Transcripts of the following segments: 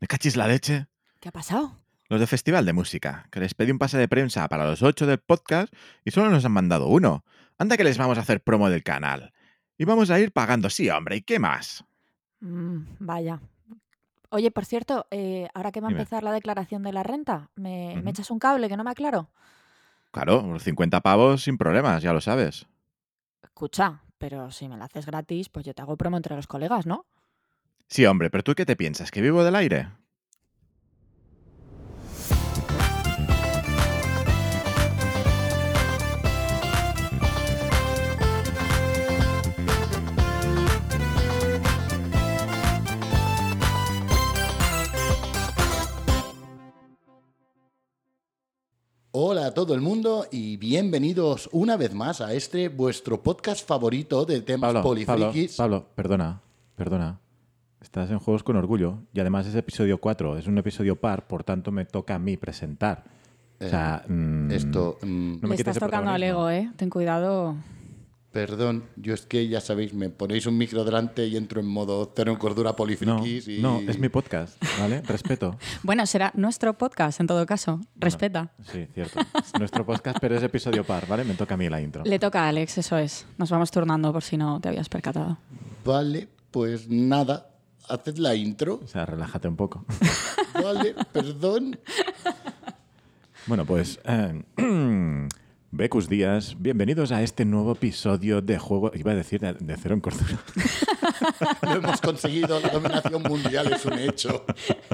Me cachis la leche. ¿Qué ha pasado? Los de Festival de Música, que les pedí un pase de prensa para los ocho del podcast y solo nos han mandado uno. Anda que les vamos a hacer promo del canal. Y vamos a ir pagando, sí, hombre, ¿y qué más? Mm, vaya. Oye, por cierto, eh, ahora que va a Dime. empezar la declaración de la renta, ¿me, echas un cable que no me aclaro? Claro, los 50 pavos sin problemas, ya lo sabes. Escucha, pero si me la haces gratis, pues yo te hago promo entre los colegas, ¿no? Sí, hombre, pero ¿tú qué te piensas? ¿Que vivo del aire? Hola a todo el mundo y bienvenidos una vez más a este vuestro podcast favorito de temas Pablo, Pablo, polifrikis. Pablo, perdona, perdona. Estás en Juegos con Orgullo y además es episodio 4, es un episodio par, por tanto me toca a mí presentar. O sea, mm, Esto, mm, No me Le estás tocando al ego, ¿eh? Ten cuidado. perdón, yo es que ya sabéis, me ponéis un micro delante y entro en modo cero en cordura no, polifrikis y... no, es mi podcast, ¿vale? Respeto. Bueno, será nuestro podcast en todo caso. Respeta. Sí, cierto. Es nuestro podcast, pero es episodio par, ¿vale? Me toca a mí la intro. Le toca a Alex, eso es. Nos vamos turnando por si no te habías percatado. Vale, pues nada, haced la intro. O sea, relájate un poco. Vale, perdón. Bueno, pues. eh, Becus Díaz, bienvenidos a este nuevo episodio de juego. Iba a decir de, de Cero en Cordura. Lo hemos conseguido, la dominación mundial es un hecho.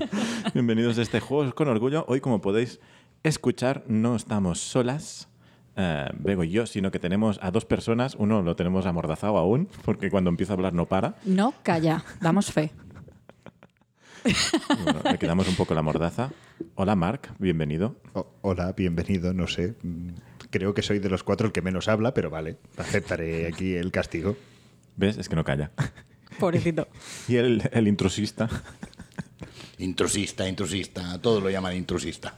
bienvenidos a este Juegos con Orgullo. Hoy, como podéis escuchar, no estamos solas. eh, Bego y yo, sino que tenemos a dos personas. Uno lo tenemos amordazado aún, porque cuando empieza a hablar no para. No, calla. Damos fe. Bueno, le quedamos un poco la mordaza. Hola, Marc, bienvenido. O- hola, bienvenido, no sé. Creo que soy de los cuatro el que menos habla, pero vale, aceptaré aquí el castigo. ¿Ves? Es que no calla. Pobrecito. Y el, el intrusista. Intrusista, intrusista, todo lo llaman intrusista.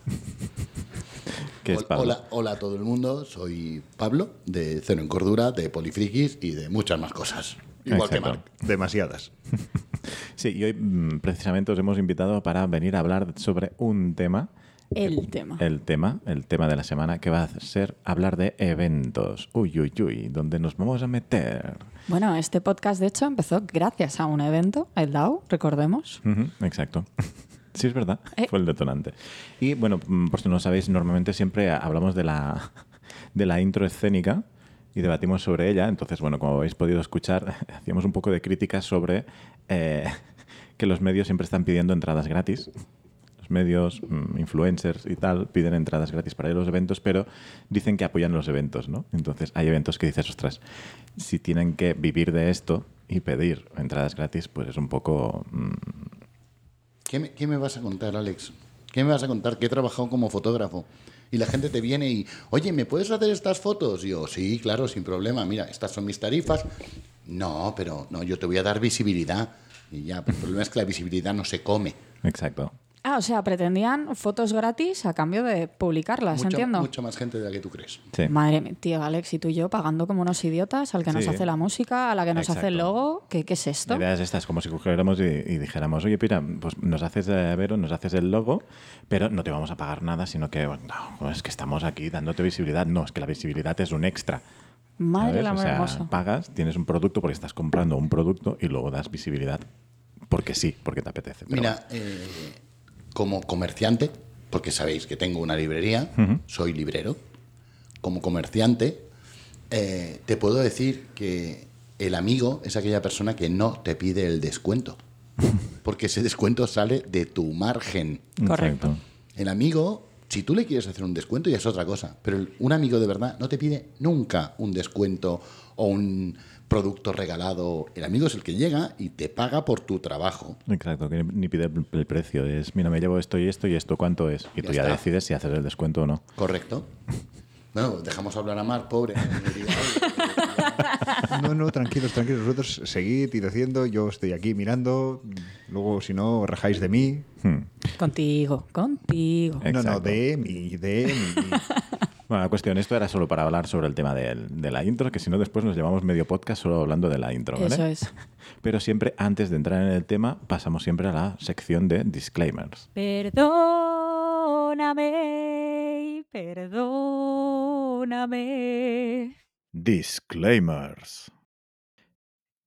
Es Pablo. Hola, hola a todo el mundo, soy Pablo, de Cero en Cordura, de Polifrikis y de muchas más cosas. Igual que. Marc. Demasiadas. Sí, y hoy mm, precisamente os hemos invitado para venir a hablar sobre un tema. El tema. El tema, el tema de la semana, que va a ser hablar de eventos. Uy, uy, uy, donde nos vamos a meter. Bueno, este podcast de hecho empezó gracias a un evento, el DAO, recordemos. Exacto. Sí, es verdad. Eh. Fue el detonante. Y bueno, mm, por si no lo sabéis, normalmente siempre hablamos de la, de la intro escénica y debatimos sobre ella. Entonces, bueno, como habéis podido escuchar, hacíamos un poco de críticas sobre eh, que los medios siempre están pidiendo entradas gratis. Los medios, mm, influencers y tal, piden entradas gratis para ir a los eventos, pero dicen que apoyan los eventos, ¿no? Entonces, hay eventos que dices, ostras, si tienen que vivir de esto y pedir entradas gratis, pues es un poco... mm, ¿Qué me, qué me vas a contar, Alex? ¿Qué me vas a contar? Que he trabajado como fotógrafo. Y la gente te viene y, oye, ¿me puedes hacer estas fotos? Y yo, sí, claro, sin problema. Mira, estas son mis tarifas. No, pero no, yo te voy a dar visibilidad. Y ya, el problema es que la visibilidad no se come. Exacto. Ah, o sea, pretendían fotos gratis a cambio de publicarlas, entiendo. mucha más gente de la que tú crees. Sí. Madre mía, tío, Alex y tú y yo pagando como unos idiotas al que nos hace la música, a la que nos hace el logo. ¿Qué, qué es esto? La idea es esta, es como si cogiéramos y, y dijéramos, oye, Pira, pues nos haces eh, Vero, nos haces el logo, pero no te vamos a pagar nada, sino que, bueno, no, es que estamos aquí dándote visibilidad. No, es que la visibilidad es un extra. Madre del O sea, pagas, tienes un producto porque estás comprando un producto y luego das visibilidad porque sí, porque te apetece. pero Mira, eh, como comerciante, porque sabéis que tengo una librería, soy librero, como comerciante, eh, te puedo decir que el amigo es aquella persona que no te pide el descuento, porque ese descuento sale de tu margen. Correcto. El amigo, si tú le quieres hacer un descuento, ya es otra cosa, pero un amigo de verdad no te pide nunca un descuento o un producto regalado. El amigo es el que llega y te paga por tu trabajo. Exacto, que ni pide el, precio. Es, mira, me llevo esto y esto y esto, ¿cuánto es? Y Ya tú ya está. decides si haces el descuento o no. Correcto. Bueno, dejamos hablar a Mar, pobre. No, no, tranquilos, tranquilos. Vosotros seguid y haciendo. Yo estoy aquí mirando. Luego, si no, rajáis de mí. Hmm. Contigo, contigo. No, no, de mí, de mí. Bueno, la cuestión, esto era solo para hablar sobre el tema del- de, la intro, que si no después nos llevamos medio podcast solo hablando de la intro, ¿vale? Eso es. Pero siempre, antes de entrar en el tema, pasamos siempre a la sección de disclaimers. Perdóname, perdóname. Disclaimers.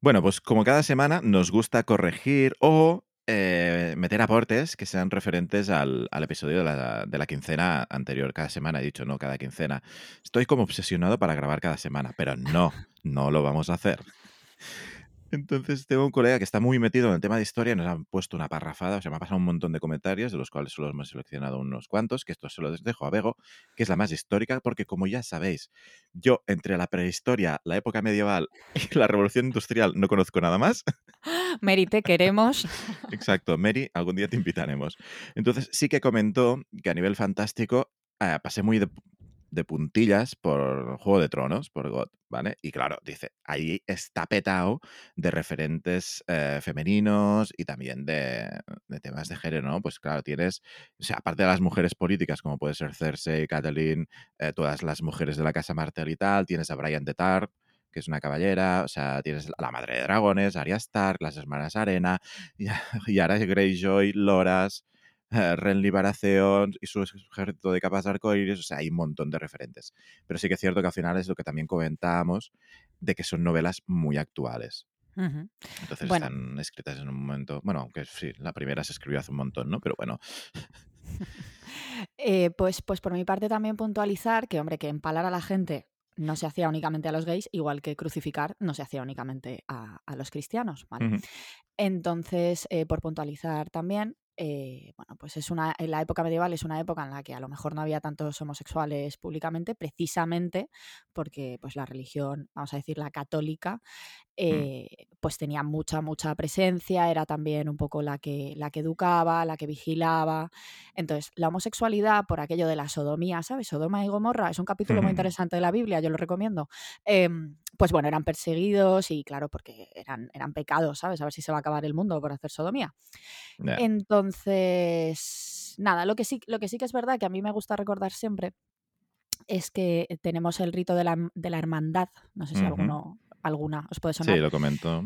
Bueno, pues como cada semana nos gusta corregir o eh, meter aportes que sean referentes al, al episodio de la, de la quincena anterior. Cada semana he dicho, no, cada quincena. Estoy como obsesionado para grabar cada semana, pero no, no lo vamos a hacer. Entonces tengo un colega que está muy metido en el tema de historia nos han puesto una parrafada, o sea, me ha pasado un montón de comentarios, de los cuales solo hemos seleccionado unos cuantos, que esto se los dejo a Bego, que es la más histórica, porque como ya sabéis, yo entre la prehistoria, la época medieval y la revolución industrial no conozco nada más. Mary, te queremos. Exacto, Mary, algún día te invitaremos. Entonces sí que comentó que a nivel fantástico eh, pasé muy de, de puntillas por Juego de Tronos, por God, ¿vale? Y claro, dice, ahí está petado de referentes eh, femeninos y también de, temas de género, ¿no? Pues claro, tienes, o sea, aparte de las mujeres políticas, como puede ser Cersei, Catelyn, eh, todas las mujeres de la Casa Martel y tal, tienes a Brian de Tarth, que es una caballera, o sea, tienes a la madre de dragones, Arya Stark, las hermanas Arena, y, Yara Greyjoy, Loras, eh, Renly Baratheon y su ejército de capas de arcoíris, o sea, hay un montón de referentes. Pero sí que es cierto que al final es lo que también comentábamos, de que son novelas muy actuales. Entonces Bueno. están escritas en un momento, bueno, aunque sí, la primera se escribió hace un montón, ¿no? Pero bueno, Eh, pues, pues por mi parte también puntualizar que, hombre, que empalar a la gente no se hacía únicamente a los gays, igual que crucificar no se hacía únicamente a, a los cristianos, ¿vale? Entonces, eh, por puntualizar también, eh, bueno, pues es una, en la época medieval es una época en la que a lo mejor no había tantos homosexuales públicamente, precisamente porque pues la religión, vamos a decir, la católica, eh, pues tenía mucha, mucha presencia, era también un poco la que, la que educaba, la que vigilaba. Entonces, la homosexualidad, por aquello de la sodomía, ¿sabes? Sodoma y Gomorra, es un capítulo muy interesante de la Biblia, yo lo recomiendo. Em, pues bueno, eran perseguidos y claro, porque eran, eran pecados, ¿sabes? A ver si se va a acabar el mundo por hacer sodomía. Entonces, nada, lo que sí, lo que sí que es verdad que a mí me gusta recordar siempre es que tenemos el rito de la, de la hermandad, no sé si alguno, alguna os puede sonar, Sí, lo comento.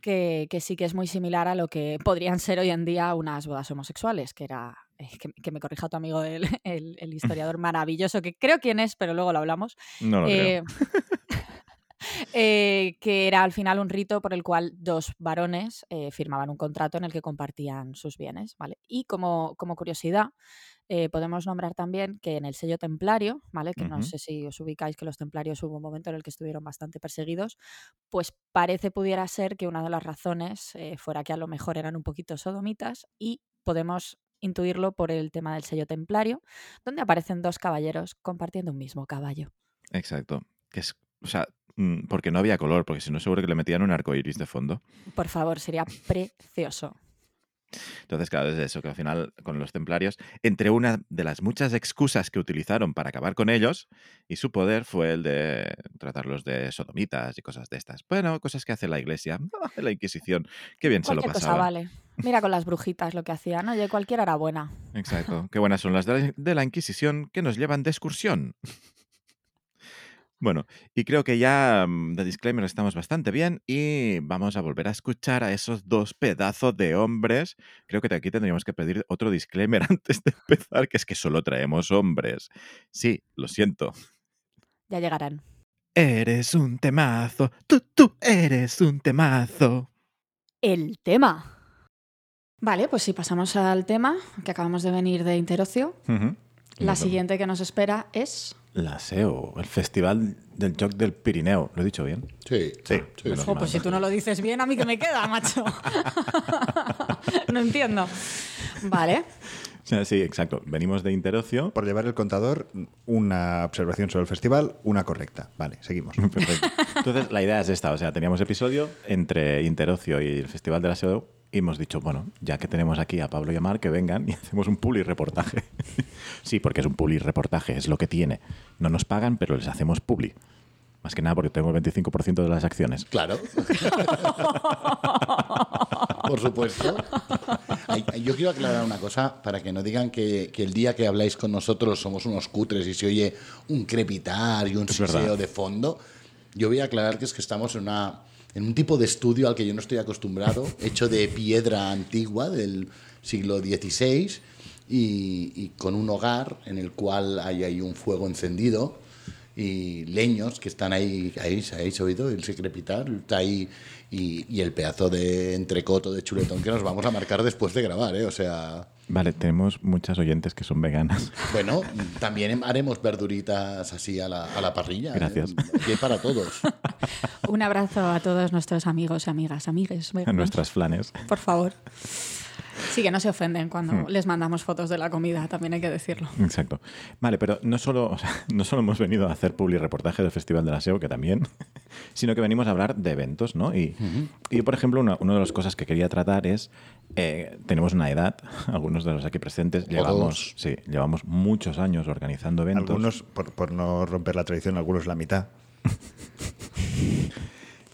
que, que sí que es muy similar a lo que podrían ser hoy en día unas bodas homosexuales, que era, eh, que, que me corrija tu amigo el, el- el historiador maravilloso, que creo quién es, pero luego lo hablamos, No lo creo. eh, eh, que era al final un rito por el cual dos varones eh, firmaban un contrato en el que compartían sus bienes, ¿vale? Y como, como curiosidad, eh, podemos nombrar también que en el sello templario, ¿vale? Que no sé si os ubicáis que los templarios hubo un momento en el que estuvieron bastante perseguidos, pues parece pudiera ser que una de las razones eh, fuera que a lo mejor eran un poquito sodomitas y podemos intuirlo por el tema del sello templario, donde aparecen dos caballeros compartiendo un mismo caballo. Exacto. Que es, o sea, mm, porque no había color, porque si no seguro que le metían un arco iris de fondo. Por favor, sería precioso. Entonces, claro, es eso, que al final con los templarios, entre una de las muchas excusas que utilizaron para acabar con ellos y su poder fue el de tratarlos de sodomitas y cosas de estas. Bueno, cosas que hace la iglesia, la Inquisición, qué bien se lo Cualquier cosa pasaba. vale. Mira con las brujitas lo que hacían. Oye, cualquiera era buena. Exacto, qué buenas son las de la, de la Inquisición que nos llevan de excursión. Bueno, y creo que ya mm, de disclaimer estamos bastante bien y vamos a volver a escuchar a esos dos pedazos de hombres. Creo que aquí tendríamos que pedir otro disclaimer antes de empezar, que es que solo traemos hombres. Sí, lo siento. Ya llegarán. Eres un temazo, tú, tú eres un temazo. El tema. Vale, pues si pasamos al tema, que acabamos de venir de Interocio, la siguiente que nos espera es... La SEO, el Festival del Joc del Pirineo. ¿Lo he dicho bien? Sí, Sí, sí. Jo, pues si tú no lo dices bien, a mí que me queda, macho. no entiendo. Vale. Sí, exacto. Venimos de Interocio. Por llevar el contador, una observación sobre el festival, una correcta. Vale, seguimos. Perfecto. Entonces, la idea es esta. O sea, teníamos episodio entre Interocio y el Festival de la SEO y hemos dicho, bueno, ya que tenemos aquí a Pablo y a Mar, que vengan y hacemos un publi reportaje. sí, porque es un publi reportaje, es lo que tiene. No nos pagan, pero les hacemos publi. Más que nada porque tengo el 25% de las acciones. Claro. Por supuesto. Ay, Yo quiero aclarar una cosa para que no digan que, que el día que habláis con nosotros somos unos cutres y se oye un crepitar y un siseo de fondo. Yo voy a aclarar que es que estamos en, una, en un tipo de estudio al que yo no estoy acostumbrado, hecho de piedra antigua del siglo XVI y, y con un hogar en el cual hay ahí un fuego encendido y leños que están ahí, ahí, ¿habéis oído? El crepitar, está ahí, y, y el pedazo de entrecoto de chuletón que nos vamos a marcar después de grabar, ¿eh? O sea, Vale, tenemos muchas oyentes que son veganas. bueno, también haremos verduritas así a la, a la parrilla. ¿eh? Gracias. Aquí hay para todos. Un abrazo a todos nuestros amigos y amigas, amigues. A nuestras flanes. Por favor. Sí, que no se ofenden cuando Hmm. les mandamos fotos de la comida, también hay que decirlo. Exacto. Vale, pero no solo, o sea, no solo hemos venido a hacer public reportaje del Festival de la SEO, que también, sino que venimos a hablar de eventos, ¿no? Y, y yo, por ejemplo, una, una de las cosas que quería tratar es, eh, tenemos una edad, algunos de los aquí presentes, llevamos, sí, llevamos muchos años organizando eventos. Algunos, por, por no romper la tradición, algunos la mitad.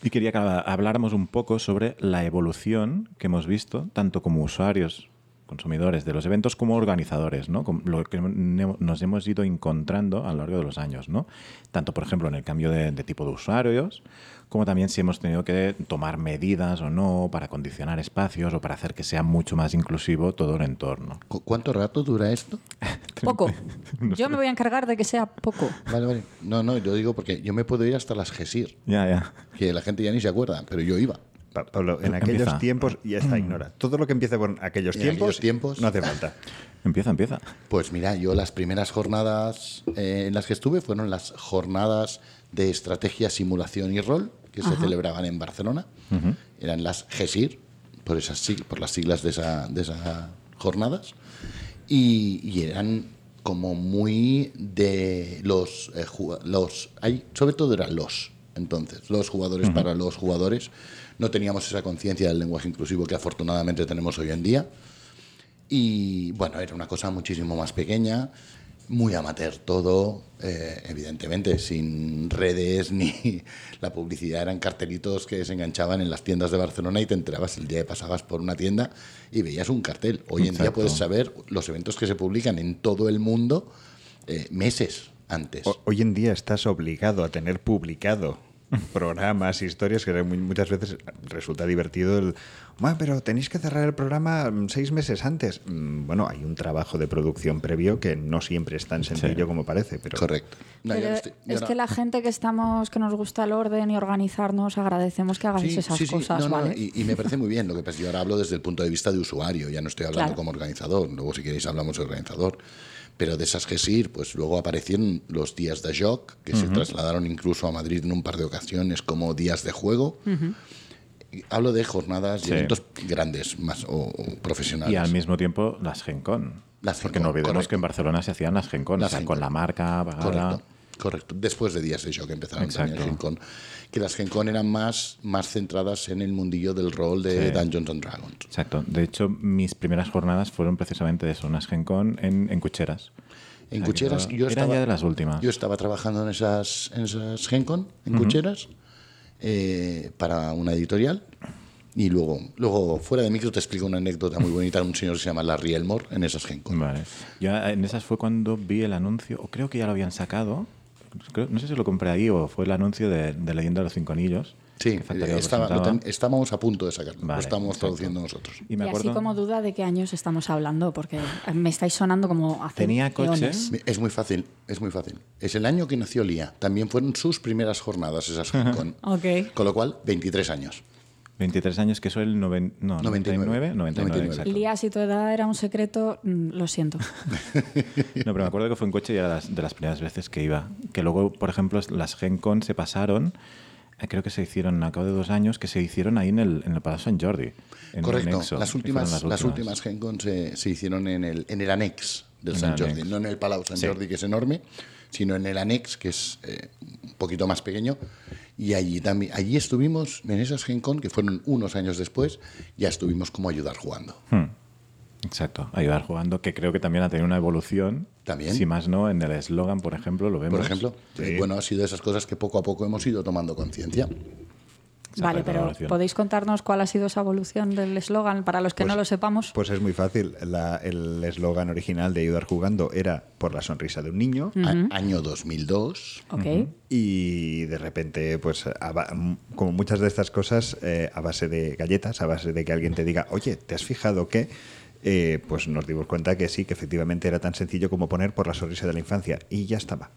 Y quería que habláramos un poco sobre la evolución que hemos visto, tanto como usuarios, consumidores de los eventos, como organizadores, ¿no? Con lo que nos hemos ido encontrando a lo largo de los años, ¿no? Tanto, por ejemplo, en el cambio de, de tipo de usuarios, como también si hemos tenido que tomar medidas o no para condicionar espacios o para hacer que sea mucho más inclusivo todo el entorno. ¿Cu- ¿Cuánto rato dura esto? Poco. Yo me voy a encargar de que sea poco. Vale, vale. No, no, yo digo porque yo me puedo ir hasta las GESIR, Ya, ya. que la gente ya ni se acuerda, pero yo iba. Pa- Pablo, en Empieza. aquellos tiempos, ya está, ignora. Todo lo que empiece con aquellos En tiempos, aquellos tiempos. no hace falta. Empieza, empieza. Pues mira, yo las primeras jornadas eh, en las que estuve fueron las jornadas de estrategia, simulación y rol que se celebraban en Barcelona. Eran las GESIR, por, esas, sig- por las siglas de esas de jornadas. Y, y eran como muy de los, eh, los hay, sobre todo eran los, entonces, los jugadores para los jugadores. No teníamos esa conciencia del lenguaje inclusivo que afortunadamente tenemos hoy en día. Y bueno, era una cosa muchísimo más pequeña, muy amateur todo, eh, evidentemente, sin redes ni la publicidad, eran cartelitos que se enganchaban en las tiendas de Barcelona y te enterabas el día que pasabas por una tienda y veías un cartel. Hoy en día puedes saber los eventos que se publican en todo el mundo eh, meses antes. O- hoy en día estás obligado a tener publicado programas, historias, que mu- muchas veces resulta divertido el... Bueno, pero tenéis que cerrar el programa mm, seis meses antes. Mm, Bueno, hay un trabajo de producción previo que no siempre es tan sencillo Sí. como parece, pero... Correcto. No, yo Pero no estoy- yo es no- que la gente que estamos, que nos gusta el orden y organizarnos, agradecemos que hagáis Sí, esas sí, sí. cosas, No, no, ¿vale? y, y me parece muy bien. Lo que pasa es que yo ahora hablo desde el punto de vista de usuario, ya no estoy hablando Claro. como organizador. Luego, si queréis, hablamos de organizador. Pero de esas GESIR, pues luego aparecieron los días de JOC, que se trasladaron incluso a Madrid en un par de ocasiones como días de juego. Hablo de jornadas y Sí. eventos grandes más o, o profesionales. Y al mismo tiempo las Gencon. Las Porque Gen no Con, olvidemos correcto. que en Barcelona se hacían las Gencon, Las o sea, Gen con Con. la marca pagada. Correcto, correcto. Después de días de que empezaron también Exacto. las Gen Con. Que las Gen Con eran más, más centradas en el mundillo del rol de Sí. Dungeons and Dragons. Exacto. De hecho, mis primeras jornadas fueron precisamente de eso, unas Gencon en, en Cucheras. En O sea, Cucheras, era- yo estaba, ya de las últimas. Yo estaba trabajando en esas, en esas Gencon, en Cucheras, eh, para una editorial. Y luego, luego, fuera de micro, te explico una anécdota muy bonita de un señor que se llama Larry Elmore en esas Gencon. Vale. Yo en esas fue cuando vi el anuncio, o creo que ya lo habían sacado. Creo- no sé si lo compré ahí o fue el anuncio de, de Leyenda de los Cinco Anillos. Sí, estaba- lo presentaba. ten- estábamos a punto de sacarlo. Vale, lo estamos exacto. traduciendo nosotros. Y me y así como duda de qué años estamos hablando, porque me estáis sonando como hace Tenía coche. Es muy fácil, es muy fácil. Es el año que nació Lía. También fueron sus primeras jornadas esas Gencon. Ok. Con lo cual, 23 años. 23 años, que eso el noven- no, 99, 99, 99, exacto. Lía, si tu edad era un secreto, mm, lo siento. No, pero me acuerdo que fue en coche y era de las, de las primeras veces que iba. Que luego, por ejemplo, las Gen Con se pasaron, eh, creo que se hicieron a cabo de dos años, que se hicieron ahí en el, en el Palacio Sant Jordi. en el Correcto. anexo, las, últimas, fueron las últimas Gencon se, se hicieron en el, en el anex del En San Jordi, no en el Palau Sant Sí. Jordi, que es enorme, sino en el anex, que es eh, un poquito más pequeño. Y allí también, allí estuvimos, en esas Gencon, que fueron unos años después, ya estuvimos como ayudar jugando. Hmm. Exacto, ayudar jugando, que creo que también ha tenido una evolución. También. Si más no, en el eslogan, por ejemplo, lo vemos. Por ejemplo, Sí. Eh, bueno, ha sido de esas cosas que poco a poco hemos ido tomando conciencia. Vale, pero. ¿podéis contarnos cuál ha sido esa evolución del eslogan para los que Pues- no lo sepamos? Pues es muy fácil. La- el eslogan original de Ayudar Jugando era por la sonrisa de un niño. A- año 2002. ok. Y de repente, pues, a como muchas de estas cosas, eh, a base de galletas, a base de que alguien te diga, oye, ¿te has fijado que? Eh, pues nos dimos cuenta que sí, que efectivamente era tan sencillo como poner por la sonrisa de la infancia. Y ya estaba.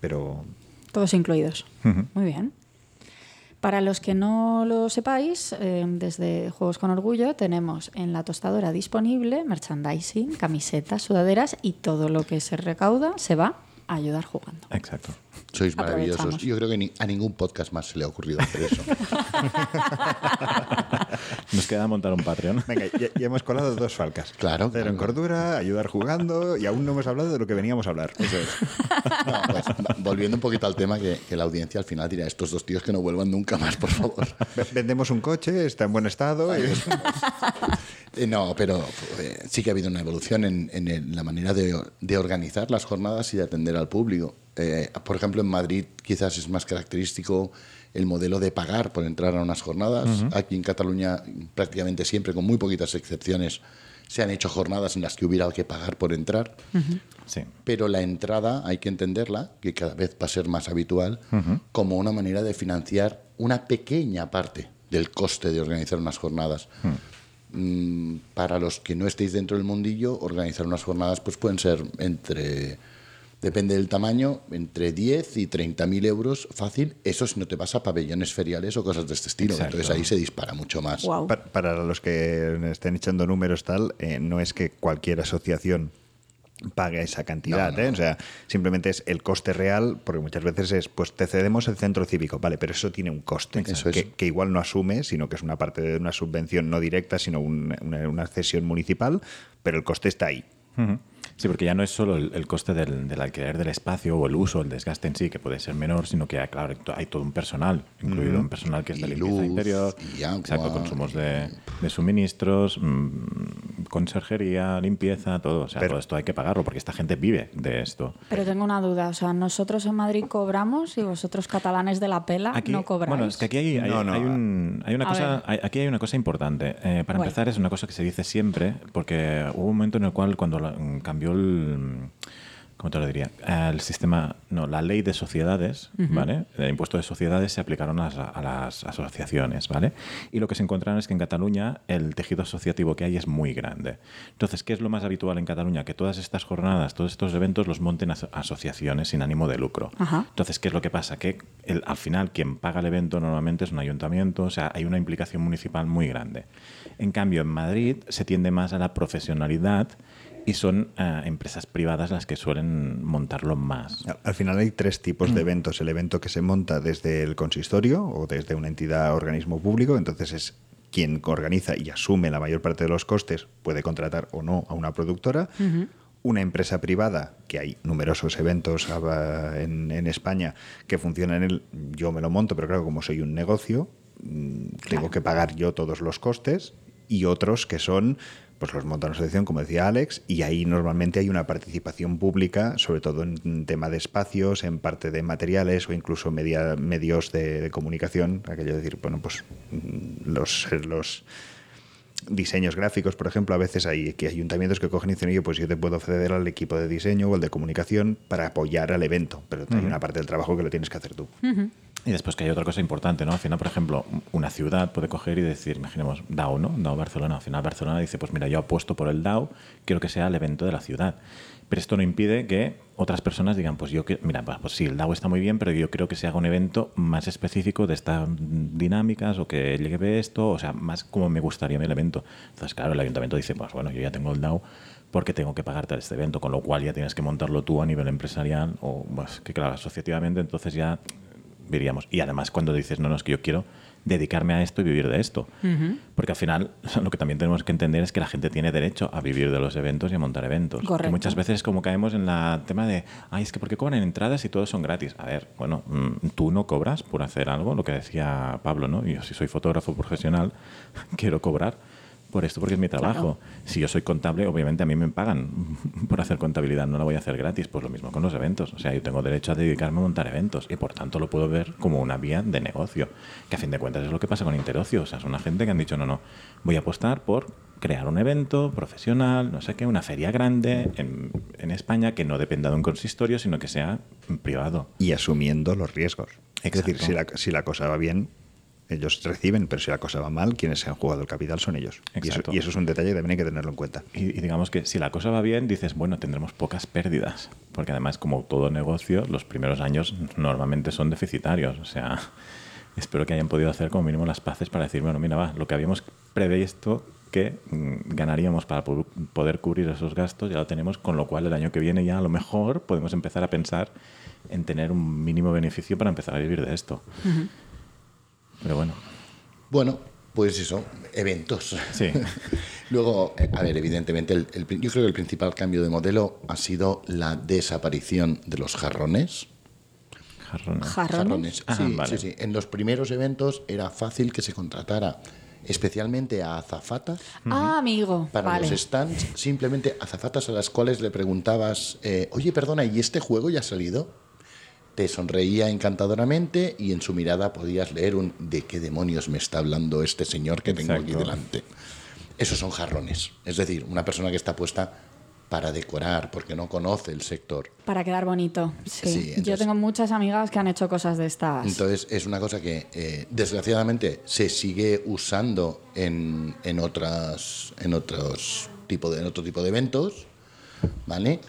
Pero Todos incluidos. Muy bien. Para los que no lo sepáis, eh, desde Juegos con Orgullo tenemos en la tostadora disponible merchandising, camisetas, sudaderas y todo lo que se recauda se va a ayudar jugando. Exacto. Sois maravillosos. Yo creo que ni- a ningún podcast más se le ha ocurrido hacer eso. Nos queda montar un Patreon. venga, ya, ya hemos colado dos falcas. Claro, Cero en cordura, ayudar jugando y aún no hemos hablado de lo que veníamos a hablar. Eso es. No, pues, volviendo un poquito al tema, que, que la audiencia al final dirá, estos dos tíos que no vuelvan nunca más, por favor. Vendemos un coche, está en buen estado. y- Eh, no, pero eh, sí que ha habido una evolución en, en el- la manera de, de organizar las jornadas y de atender al público. Eh, por ejemplo, en Madrid quizás es más característico el modelo de pagar por entrar a unas jornadas. Aquí en Cataluña prácticamente siempre, con muy poquitas excepciones, se han hecho jornadas en las que hubiera que pagar por entrar. Sí. Pero la entrada hay que entenderla, que cada vez va a ser más habitual, como una manera de financiar una pequeña parte del coste de organizar unas jornadas. Mm, para los que no estéis dentro del mundillo, organizar unas jornadas pues pueden ser entre, depende del tamaño, entre 10 y 30 mil euros fácil. Eso si no te vas a pabellones feriales o cosas de este estilo. Exacto. Entonces ahí se dispara mucho más. Wow. Para los que estén echando números tal, eh, no es que cualquier asociación pague esa cantidad, No, no, ¿eh? no. o sea, simplemente es el coste real, porque muchas veces es, pues te cedemos el centro cívico, vale, pero eso tiene un coste Eso es. que, igual no asume, sino que es una parte de una subvención no directa, sino un- una, una cesión municipal, pero el coste está ahí. Sí, porque ya no es solo el, el coste del, del alquiler del espacio o el uso, el desgaste en sí, que puede ser menor, sino que, claro, hay todo un personal, incluido un personal que es de limpieza luz, interior, y agua, exacto, consumos y- de, de suministros, mm, conserjería, limpieza, todo. O sea, Pero- todo esto hay que pagarlo porque esta gente vive de esto. Pero tengo una duda, o sea, nosotros en Madrid cobramos y vosotros catalanes de la pela Aquí, no cobráis. Bueno, es que aquí hay, hay- No, no. hay un- hay una cosa, aquí hay una cosa importante. Eh, para Bueno. empezar, es una cosa que se dice siempre, porque hubo un momento en el cual cuando la- mm, cambió el ¿cómo te lo diría? El sistema, no, la ley de sociedades, ¿vale? El impuesto de sociedades se aplicaron a las, a las asociaciones, ¿vale? Y lo que se encontraron es que en Cataluña el tejido asociativo que hay es muy grande. Entonces, ¿qué es lo más habitual en Cataluña? Que todas estas jornadas, todos estos eventos los monten aso- asociaciones sin ánimo de lucro. Ajá. Entonces, ¿qué es lo que pasa? Que el- al final quien paga el evento normalmente es un ayuntamiento, o sea, hay una implicación municipal muy grande. En cambio, en Madrid se tiende más a la profesionalidad y son eh, empresas privadas las que suelen montarlo más. Al- Al final hay tres tipos de eventos. El evento que se monta desde el consistorio o desde una entidad organismo público, entonces es quien organiza y asume la mayor parte de los costes, puede contratar o no a una productora. Una empresa privada, que hay numerosos eventos ah, en, en España que funcionan en el yo me lo monto, pero claro, como soy un negocio, mm, tengo que pagar yo todos los costes y otros que son pues los monta una asociación, como decía Alex, y ahí normalmente hay una participación pública, sobre todo en tema de espacios, en parte de materiales o incluso media- medios de, de comunicación, aquello de decir, bueno, pues los, los diseños gráficos, por ejemplo, a veces hay que ayuntamientos que cogen y dicen, oye, pues yo te puedo ceder al equipo de diseño o al de comunicación para apoyar al evento, pero hay una parte del trabajo que lo tienes que hacer tú. Y después que hay otra cosa importante, ¿no? Al final, por ejemplo, una ciudad puede coger y decir, imaginemos, DAO, ¿no? DAO Barcelona. Al final Barcelona dice, pues mira, yo apuesto por el DAO, quiero que sea el evento de la ciudad. Pero esto no impide que otras personas digan, pues yo, que- mira, pues sí, el DAO está muy bien, pero yo creo que se haga un evento más específico de estas dinámicas o que lleve esto, o sea, más como me gustaría el evento. Entonces, claro, el ayuntamiento dice, pues bueno, yo ya tengo el DAO porque tengo que pagarte este evento, con lo cual ya tienes que montarlo tú a nivel empresarial o, pues, que claro, asociativamente, entonces ya Y además cuando dices, no, no, es que yo quiero dedicarme a esto y vivir de esto. Porque al final lo que también tenemos que entender es que la gente tiene derecho a vivir de los eventos y a montar eventos. Que Correcto. muchas veces como caemos en la tema de, ay, es que ¿por qué cobran entradas y todos son gratis? A ver, bueno, mm, tú no cobras por hacer algo, lo que decía Pablo, ¿no? Yo si soy fotógrafo profesional, quiero cobrar por esto porque es mi trabajo. Si yo soy contable, obviamente a mí me pagan por hacer contabilidad, no la voy a hacer gratis. Pues lo mismo con los eventos. O sea, yo tengo derecho a dedicarme a montar eventos y por tanto lo puedo ver como una vía de negocio. Que a fin de cuentas es lo que pasa con Interocio. O sea, son una gente que han dicho, no, no, voy a apostar por crear un evento profesional, no sé qué, una feria grande en, en España que no dependa de un consistorio, sino que sea privado. Y asumiendo los riesgos. Es decir, si la, si la cosa va bien, ellos reciben, pero si la cosa va mal, quienes se han jugado el capital son ellos. Y eso, y eso es un detalle que también hay que tenerlo en cuenta. Y, y digamos que si la cosa va bien, dices, bueno, tendremos pocas pérdidas. Porque además, como todo negocio, los primeros años normalmente son deficitarios. O sea, espero que hayan podido hacer como mínimo las paces para decir, bueno, mira, va, lo que habíamos previsto que mm, ganaríamos para po- poder cubrir esos gastos, ya lo tenemos, con lo cual el año que viene ya a lo mejor podemos empezar a pensar en tener un mínimo beneficio para empezar a vivir de esto. Pero bueno, Bueno, pues eso, eventos. sí. Luego, eh, a ver, evidentemente, el- yo creo que el principal cambio de modelo ha sido la desaparición de los jarrones. Jarrones. Jarrones. Ah, Sí, vale. sí, sí. En los primeros eventos era fácil que se contratara especialmente a azafatas Ah, amigo. para vale. los stands, simplemente azafatas a las cuales le preguntabas, eh, oye, perdona, ¿y este juego ya ha salido? Te sonreía encantadoramente y en su mirada podías leer un ¿de qué demonios me está hablando este señor que tengo aquí delante? Esos son jarrones. Es decir, una persona que está puesta para decorar, porque no conoce el sector. Para quedar bonito. Sí. Sí, Yo tengo muchas amigas que han hecho cosas de estas. Entonces es una cosa que eh, desgraciadamente se sigue usando en, en otras en otros tipo de en otro tipo de eventos, ¿vale?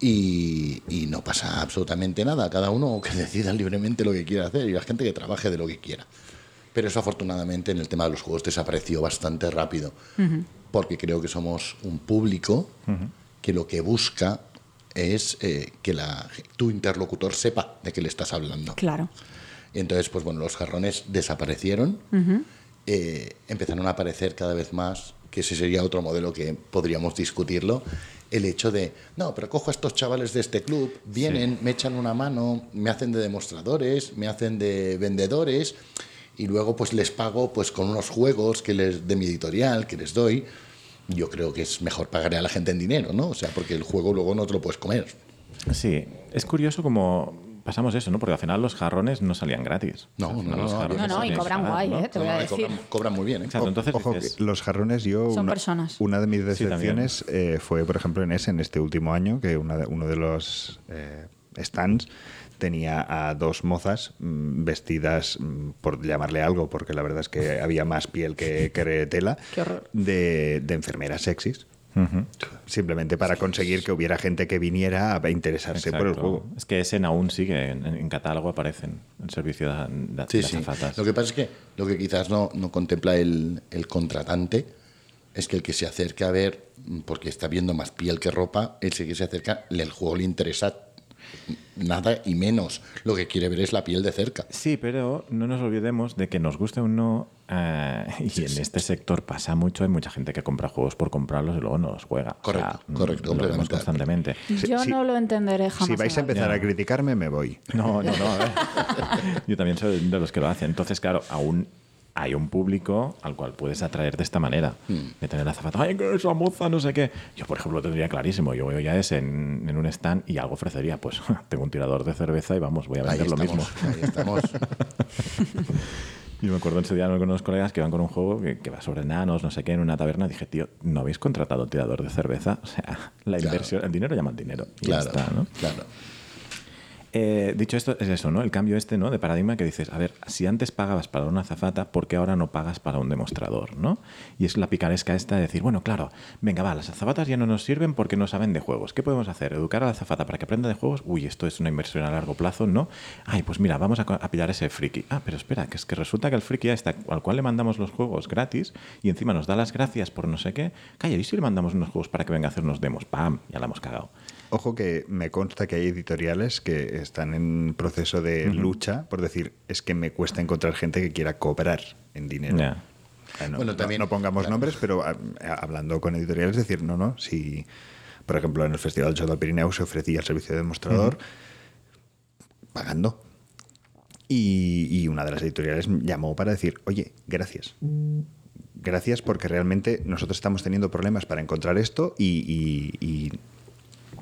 Y, y no pasa absolutamente nada. Cada uno que decida libremente lo que quiera hacer y la gente que trabaje de lo que quiera. Pero eso afortunadamente en el tema de los juegos desapareció bastante rápido. Porque creo que somos un público que lo que busca es eh, que la, tu interlocutor sepa de qué le estás hablando. Claro. Y entonces, pues bueno, los jarrones desaparecieron, eh, empezaron a aparecer cada vez más, que ese sería otro modelo que podríamos discutirlo, el hecho de, no, pero cojo a estos chavales de este club, vienen, me echan una mano, me hacen de demostradores, me hacen de vendedores, y luego pues les pago pues con unos juegos que les de mi editorial, que les doy. Yo creo que es mejor pagarle a la gente en dinero, ¿no? O sea, porque el juego luego no te lo puedes comer. Sí, es curioso como pasamos eso, ¿no? Porque al final los jarrones no salían gratis. No, no, los no, jarrones No, no, y cobran guay, ¿no? ¿eh? Te voy a decir. cobran, cobran muy bien, ¿eh? Exacto, entonces Ojo, dices, que los jarrones, yo. Son una, personas. Una de mis Sí, decepciones eh, fue, por ejemplo, en ese, en este último año, que una de- uno de los eh, stands tenía a dos mozas mm, vestidas, mm, por llamarle algo, porque la verdad es que había más piel que, que tela, Qué horror. de, de enfermeras sexys. Simplemente para conseguir que hubiera gente que viniera a interesarse por el juego. Es que ese aún sigue, en, en catálogo aparecen, en servicio de, de, Sí, de sí. azafatas. Lo que pasa es que lo que quizás no, no contempla el, el contratante es que el que se acerca a ver, porque está viendo más piel que ropa, el que se acerca, le- el juego le interesa nada y menos. Lo que quiere ver es la piel de cerca. Sí, pero no nos olvidemos de que nos guste o no, eh, y en este sector pasa mucho, hay mucha gente que compra juegos por comprarlos y luego no los juega. O sea, Correcto, correcto, Lo vemos constantemente. Yo sí. no lo entenderé jamás. Si vais a empezar Ya. a criticarme, me voy. No, no, no. a ver. Yo también soy de los que lo hacen. Entonces, claro, aún hay un público al cual puedes atraer de esta manera. De tener la zapata, ¡ay, que esa moza, no sé qué! Yo, por ejemplo, lo tendría clarísimo. Yo voy a ese en, en un stand y algo ofrecería. Pues tengo un tirador de cerveza y vamos, voy a Ahí vender lo estamos, mismo. ahí estamos. Yo me acuerdo en ese día con unos colegas que van con un juego que, que va sobre enanos, no sé qué, en una taberna. Dije, tío, ¿no habéis contratado un tirador de cerveza? O sea, la Claro. inversión, el dinero llama al dinero. Y ya Claro, está, ¿no? claro. Eh, dicho esto, es eso, ¿no? El cambio este, ¿no? De paradigma que dices, a ver, si antes pagabas para una azafata, ¿por qué ahora no pagas para un demostrador, ¿no? Y es la picaresca esta de decir, bueno, claro, venga, va, las azafatas ya no nos sirven porque no saben de juegos. ¿Qué podemos hacer? ¿Educar a la azafata para que aprenda de juegos? Uy, esto es una inversión a largo plazo, ¿no? Ay, pues mira, vamos a, a pillar ese friki. Ah, pero espera, que es que resulta que el friki está, al cual le mandamos los juegos gratis y encima nos da las gracias por no sé qué. Calla, ¿y si le mandamos unos juegos para que venga a hacer unos demos? ¡Pam! Ya la hemos cagado. Ojo que me consta que hay editoriales que están en proceso de lucha por decir, es que me cuesta encontrar gente que quiera cobrar en dinero. Ya. Eh, No, Bueno, no- también- no pongamos claro. nombres, pero ah, hablando con editoriales, decir, no, no, si, por ejemplo, en el Festival del Pirineo se ofrecía el servicio de demostrador pagando. Y, y una de las editoriales llamó para decir, oye, gracias. gracias porque realmente nosotros estamos teniendo problemas para encontrar esto y,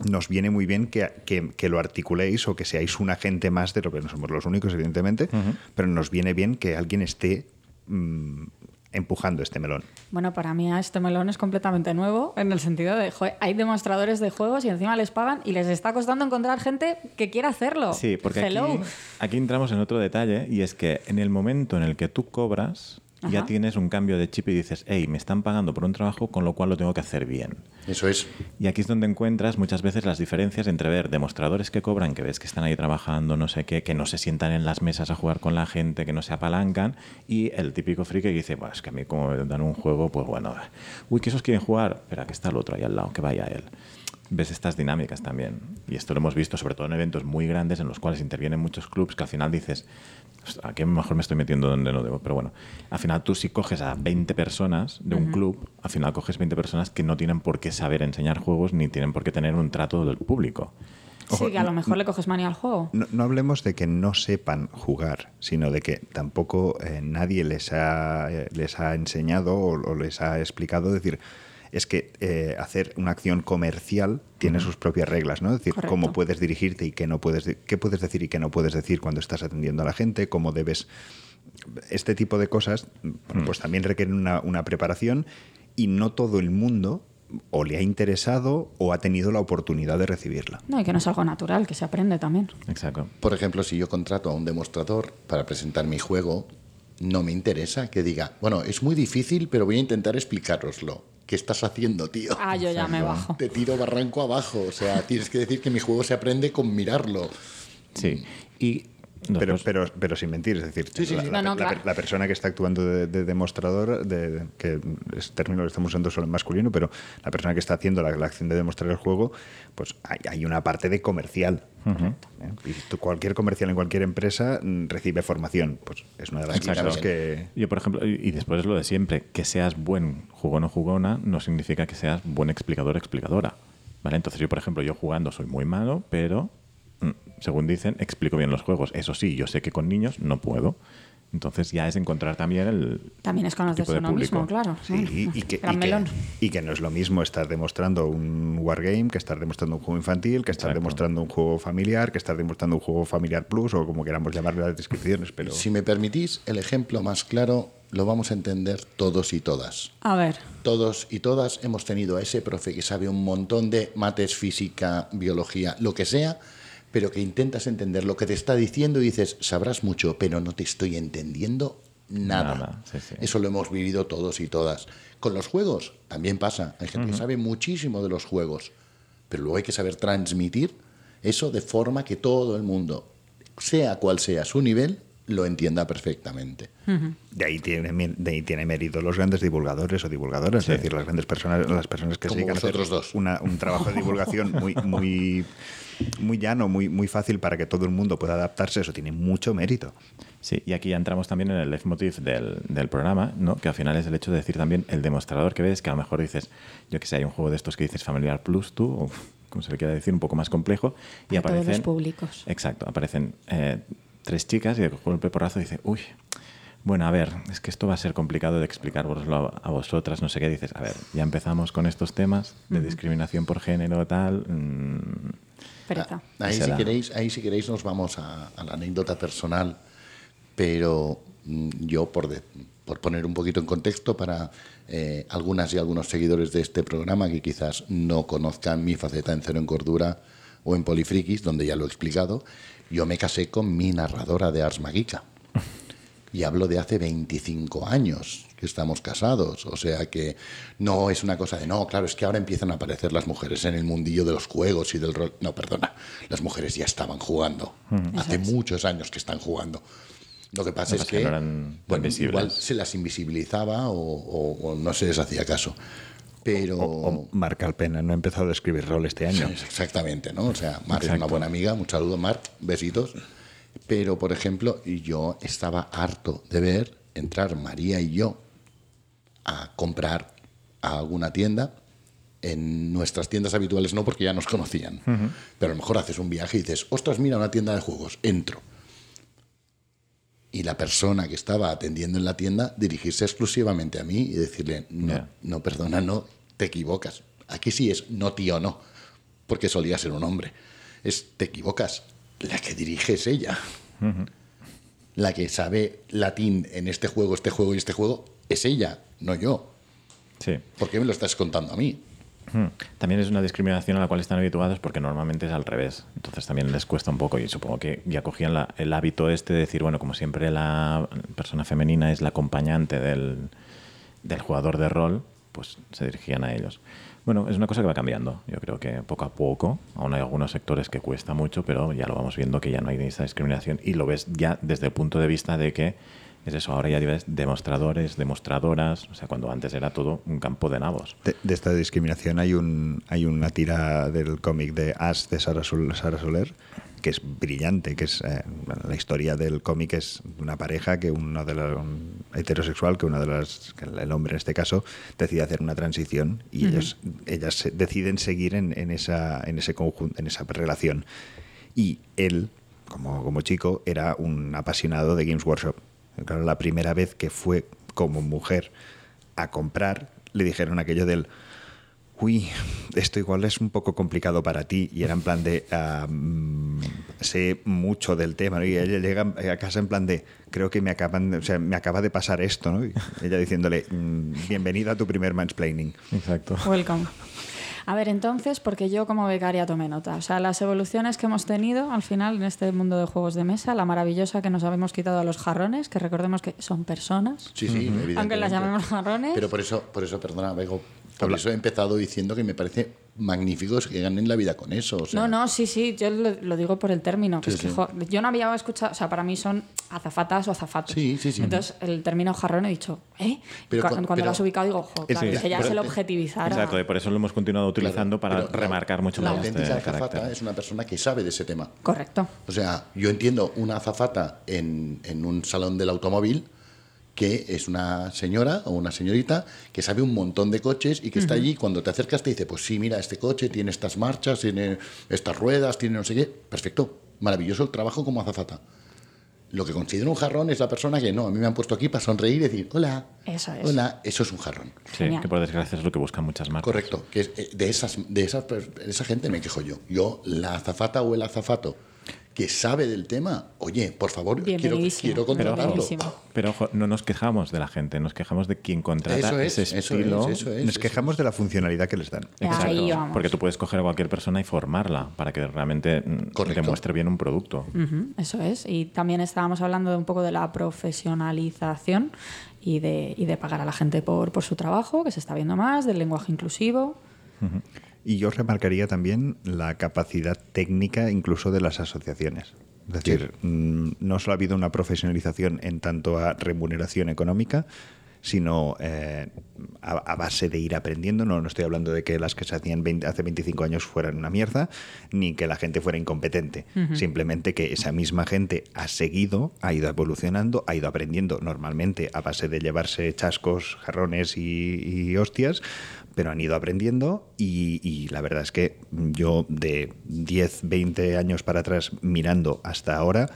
nos viene muy bien que, que, lo articuléis o que seáis un agente más de lo que no somos los únicos, evidentemente, pero nos viene bien que alguien esté mm, empujando este melón. Bueno, para mí este melón es completamente nuevo en el sentido de, hay demostradores de juegos y encima les pagan y les está costando encontrar gente que quiera hacerlo. Sí, porque aquí, aquí, entramos en otro detalle y es que en el momento en el que tú cobras, ya tienes un cambio de chip y dices, hey, me están pagando por un trabajo con lo cual lo tengo que hacer bien. Eso es. Y aquí es donde encuentras muchas veces las diferencias entre ver demostradores que cobran, que ves que están ahí trabajando, no sé qué, que no se sientan en las mesas a jugar con la gente, que no se apalancan, y el típico friki que dice, pues es que a mí como me dan un juego, pues bueno, uy, que esos quieren jugar, pero aquí está el otro ahí al lado, que vaya él ves estas dinámicas también. Y esto lo hemos visto sobre todo en eventos muy grandes en los cuales intervienen muchos clubs que al final dices, aquí mejor me estoy metiendo donde no debo, pero bueno, al final tú si coges a 20 personas de un club, al final coges 20 personas que no tienen por qué saber enseñar juegos ni tienen por qué tener un trato del público. sí, que a lo mejor le coges manía al juego. No, hablemos de que no sepan jugar, sino de que tampoco eh, nadie les ha, eh, les ha enseñado o, les ha explicado, decir, es que eh, hacer una acción comercial tiene sus propias reglas, ¿no? Es decir, cómo puedes dirigirte y qué no puedes, qué puedes decir y qué no puedes decir cuando estás atendiendo a la gente, cómo debes... Este tipo de cosas, pues también requieren una, una preparación y no todo el mundo o le ha interesado o ha tenido la oportunidad de recibirla. No, y que no es algo natural, que se aprende también. Exacto. Por ejemplo, si yo contrato a un demostrador para presentar mi juego, no me interesa que diga, bueno, es muy difícil, pero voy a intentar explicároslo. ¿qué estás haciendo, tío? Ah, yo ya me bajo. Te tiro barranco abajo. O sea, tienes que decir que mi juego se aprende con mirarlo. Sí. Y pero, pero, pero sin mentir, es decir, la, persona que está actuando de, demostrador, de, que es término que estamos usando solo en masculino, pero la persona que está haciendo la, acción de demostrar el juego, pues hay, una parte de comercial. ¿eh? Y cualquier comercial en cualquier empresa mm, recibe formación. Pues es una de las cosas que. Yo, por ejemplo, y después es lo de siempre, que seas buen jugón o jugona no significa que seas buen explicador o explicadora. ¿Vale? Entonces, yo, por ejemplo, yo jugando soy muy malo, pero según dicen, explico bien los juegos. Eso sí, yo sé que con niños no puedo. Entonces ya es encontrar también el. También es conocerse uno mismo, claro. Sí, y, que, y, que, no es lo mismo estar demostrando un wargame que estar demostrando un juego infantil, que estar demostrando un juego familiar, que estar demostrando un juego familiar plus o como queramos llamarle las descripciones. Pero... Si me permitís, el ejemplo más claro lo vamos a entender todos y todas. A ver. Todos y todas hemos tenido a ese profe que sabe un montón de mates, física, biología, lo que sea pero que intentas entender lo que te está diciendo y dices, sabrás mucho, pero no te estoy entendiendo nada. Eso lo hemos vivido todos y todas. Con los juegos también pasa. Hay gente que sabe muchísimo de los juegos, pero luego hay que saber transmitir eso de forma que todo el mundo, sea cual sea su nivel, lo entienda perfectamente. De ahí tiene de ahí tiene mérito los grandes divulgadores o divulgadoras, es decir, las grandes personas, las personas que se dedican a hacer dos. un trabajo de divulgación muy muy muy llano, muy, muy fácil para que todo el mundo pueda adaptarse, eso tiene mucho mérito. Sí, y aquí ya entramos también en el leitmotiv del, del programa, ¿no? que al final es el hecho de decir también el demostrador que ves, que a lo mejor dices, yo que sé, hay un juego de estos que dices Familiar Plus, tú, o como se le quiera decir, un poco más complejo, y aparecen... Todos los públicos. Exacto, aparecen eh, tres chicas y el golpe porrazo dice, uy, bueno, a ver, es que esto va a ser complicado de explicaroslo a vosotras, no sé qué dices. A ver, ya empezamos con estos temas de discriminación por género, tal. Mm, Ah, ahí, si queréis, ahí si queréis nos vamos a, la anécdota personal, pero mm, yo por, por poner un poquito en contexto para eh, algunas y algunos seguidores de este programa que quizás no conozcan mi faceta en Cero en Cordura o en Polifrikis, donde ya lo he explicado, yo me casé con mi narradora de Ars Magica. Y hablo de hace 25 años que estamos casados. O sea que no es una cosa de, no, claro, es que ahora empiezan a aparecer las mujeres en el mundillo de los juegos y del rol. No, perdona, las mujeres ya estaban jugando. Hace muchos años que están jugando. Lo que pasa es que, igual se las invisibilizaba o, no se les hacía caso. Pero... O, Marc Alpena no ha empezado a escribir rol este año. exactamente, ¿no? O sea, Marc es una buena amiga. Un saludo, Marc. Besitos. Pero, por ejemplo, yo estaba harto de ver entrar María y yo a comprar a alguna tienda. En nuestras tiendas habituales no, porque ya nos conocían. Pero a lo mejor haces un viaje y dices, ostras, mira una tienda de juegos, entro. y la persona que estaba atendiendo en la tienda dirigirse exclusivamente a mí y decirle, no, no, perdona, no, te equivocas. Aquí sí es no tío, no, porque solía ser un hombre. Es te equivocas. La que dirige es ella. La que sabe latín en este juego, este juego y este juego es ella, no yo. Sí. ¿Por qué me lo estás contando a mí? También es una discriminación a la cual están habituados porque normalmente es al revés. Entonces también les cuesta un poco y supongo que ya cogían la- el hábito este de decir, bueno, como siempre la persona femenina es la acompañante del, del jugador de rol, pues se dirigían a ellos. Bueno, es una cosa que va cambiando. Yo creo que poco a poco, aún hay algunos sectores que cuesta mucho, pero ya lo vamos viendo que ya no hay esa discriminación y lo ves ya desde el punto de vista de que es eso, ahora ya ves demostradores, demostradoras, o sea, cuando antes era todo un campo de nabos. De, esta discriminación hay un hay una tira del cómic de As de Sara, Sara Soler que es brillante, que es eh, la historia del cómic es una pareja que uno de los un heterosexual que uno de las que el hombre en este caso decide hacer una transición y ellos ellas deciden seguir en, en esa en ese conjunto en esa relación. Y él como, como chico era un apasionado de Games Workshop. Claro la primera vez que fue como mujer a comprar le dijeron aquello del uy, esto igual es un poco complicado para ti. Y era en plan de, ah, mm, sé mucho del tema. ¿no? Y ella llega a casa en plan de, creo que me acaban, de- o sea, me acaba de pasar esto. ¿no? Y ella diciéndole, mm, bienvenida a tu primer mansplaining. Exacto. Welcome. A ver, entonces, porque yo como becaria tomé nota. O sea, las evoluciones que hemos tenido al final en este mundo de juegos de mesa, la maravillosa que nos habíamos quitado a los jarrones, que recordemos que son personas, Sí, sí, evidentemente. aunque las llamemos jarrones. Pero por eso, por eso, perdona, Bego, por eso he empezado diciendo que me parece magnífico que ganen la vida con eso. o sea, No, no, sí, sí, yo lo, lo digo por el término. que Sí, es que, sí. jo, yo no había escuchado, o sea, para mí son azafatas o azafatos. Sí, sí, sí. Entonces, el término jarrón he dicho, ¿eh? Pero Cu- cu- cuando pero- lo has ubicado digo, jo, Sí, claro, es que ya pero- se lo objetivizara. Exacto, y por eso lo hemos continuado utilizando Claro, para pero la- remarcar mucho La más este auténtica azafata carácter. es una persona que sabe de ese tema. Correcto. O sea, yo entiendo una azafata en, en un salón del automóvil que es una señora o una señorita que sabe un montón de coches y que está allí cuando te acercas te dice, pues sí, mira, este coche tiene estas marchas, tiene estas ruedas, tiene no sé qué. Perfecto, maravilloso el trabajo como azafata. Lo que considero un jarrón es la persona que no, a mí me han puesto aquí para sonreír y decir, hola, Eso es. hola, eso es un jarrón. Sí, Genial. que por desgracia es lo que buscan muchas marcas. Correcto, que es, eh, de, esas, de, esas, de esa gente me quejo yo. Yo, la azafata o el azafato que sabe del tema, oye, por favor, quiero, quiero Pero contratarlo. ojo, pero ojo, no nos quejamos de la gente, nos quejamos de quien contrata Eso es, ese eso estilo. es, eso es. Nos quejamos de la funcionalidad que les dan. Exacto, Ahí vamos. porque tú puedes coger a cualquier persona y formarla para que realmente mm, Correcto. demuestre bien un producto. Eso es. Y también estábamos hablando de un poco de la profesionalización y de, y de pagar a la gente por, por su trabajo, que se está viendo más, del lenguaje inclusivo. Y yo remarcaría también la capacidad técnica incluso de las asociaciones. Es decir, mm, no solo ha habido una profesionalización en tanto a remuneración económica, sino eh, a, a base de ir aprendiendo. No, no estoy hablando de que las que se hacían 20 hace 25 años fueran una mierda, ni que la gente fuera incompetente. Simplemente que esa misma gente ha seguido, ha ido evolucionando, ha ido aprendiendo normalmente a base de llevarse chascos, jarrones y, y hostias, pero han ido aprendiendo y, y la verdad es que yo de 10, 20 años para atrás mirando hasta ahora,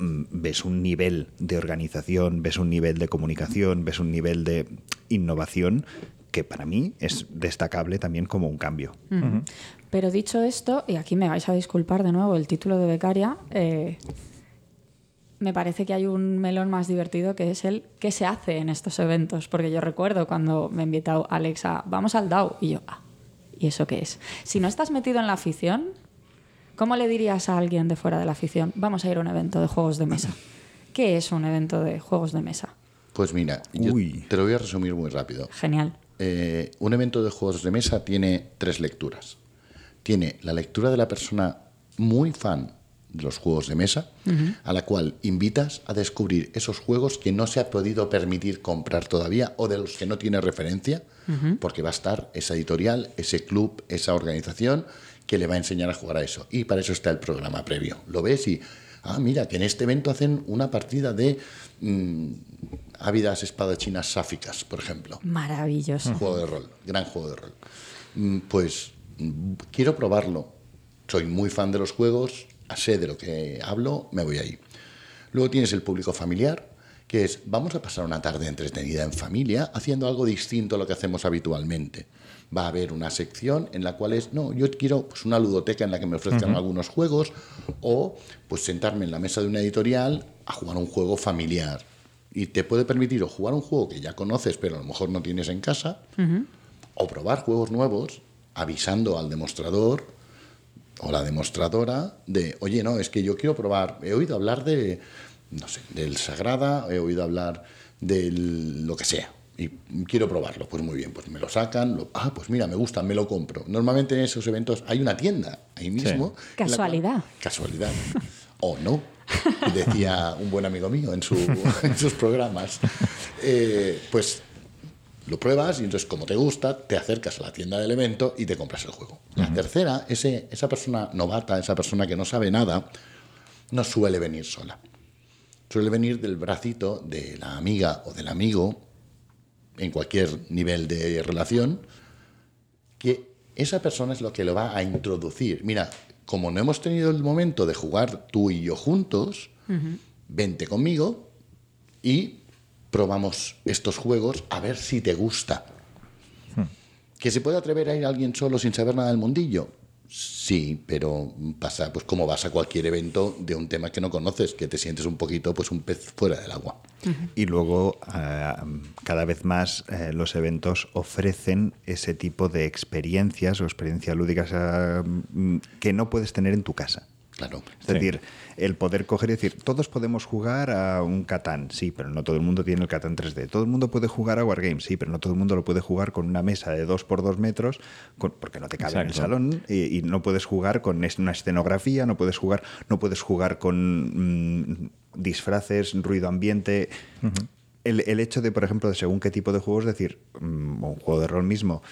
ves un nivel de organización, ves un nivel de comunicación, ves un nivel de innovación que para mí es destacable también como un cambio. Pero dicho esto, y aquí me vais a disculpar de nuevo el título de becaria, eh, me parece que hay un melón más divertido que es el qué se hace en estos eventos. Porque yo recuerdo cuando me ha invitado Alex a vamos al DAO y yo, ah, ¿y eso qué es? Si no estás metido en la afición, ¿cómo le dirías a alguien de fuera de la afición, vamos a ir a un evento de juegos de mesa? ¿Qué es un evento de juegos de mesa? Pues mira, yo Uy. te lo voy a resumir muy rápido. Genial. Eh, un evento de juegos de mesa tiene tres lecturas. Tiene la lectura de la persona muy fan de los juegos de mesa, a la cual invitas a descubrir esos juegos que no se ha podido permitir comprar todavía o de los que no tiene referencia, porque va a estar esa editorial, ese club, esa organización que le va a enseñar a jugar a eso. Y para eso está el programa previo. Lo ves y, ah, mira, que en este evento hacen una partida de mm, ávidas espadachinas sáficas, por ejemplo. Maravilloso. Juego de rol, gran juego de rol. Mm, Pues mm, quiero probarlo. Soy muy fan de los juegos, sé de lo que hablo, me voy ahí. Luego tienes el público familiar, que es vamos a pasar una tarde entretenida en familia haciendo algo distinto a lo que hacemos habitualmente. Va a haber una sección en la cual es, no, yo quiero pues, una ludoteca en la que me ofrezcan algunos juegos o pues sentarme en la mesa de una editorial a jugar un juego familiar. Y te puede permitir o jugar un juego que ya conoces pero a lo mejor no tienes en casa o probar juegos nuevos avisando al demostrador o la demostradora de, oye, no, es que yo quiero probar, he oído hablar de, no sé, del Sagrada, he oído hablar de lo que sea, y quiero probarlo. Pues muy bien, pues me lo sacan, lo, ah, pues mira, me gusta, me lo compro. Normalmente en esos eventos hay una tienda ahí mismo. Casualidad. casualidad. o no. Decía un buen amigo mío en, su, en sus programas. Eh, pues lo pruebas y entonces como te gusta, te acercas a la tienda del evento y te compras el juego. La tercera, ese, esa persona novata, esa persona que no sabe nada, no suele venir sola. Suele venir del bracito de la amiga o del amigo, en cualquier nivel de relación, que esa persona es lo que lo va a introducir. Mira, como no hemos tenido el momento de jugar tú y yo juntos, vente conmigo y probamos estos juegos a ver si te gusta. Hmm. ¿Que se puede atrever a ir alguien solo sin saber nada del mundillo? Sí, pero pasa pues como vas a cualquier evento de un tema que no conoces, que te sientes un poquito pues un pez fuera del agua. Y luego eh, cada vez más eh, los eventos ofrecen ese tipo de experiencias o experiencias lúdicas eh, que no puedes tener en tu casa. Es decir, el poder coger y decir, todos podemos jugar a un Catán, sí, pero no todo el mundo tiene el Catán 3D. Todo el mundo puede jugar a Wargames, sí, pero no todo el mundo lo puede jugar con una mesa de 2 por 2 metros, porque no te cabe en el salón, y, no puedes jugar con una escenografía, no puedes jugar, no puedes jugar con mm, disfraces, ruido ambiente. el, el, hecho de, por ejemplo, de según qué tipo de juegos, decir, mm, un juego de rol mismo,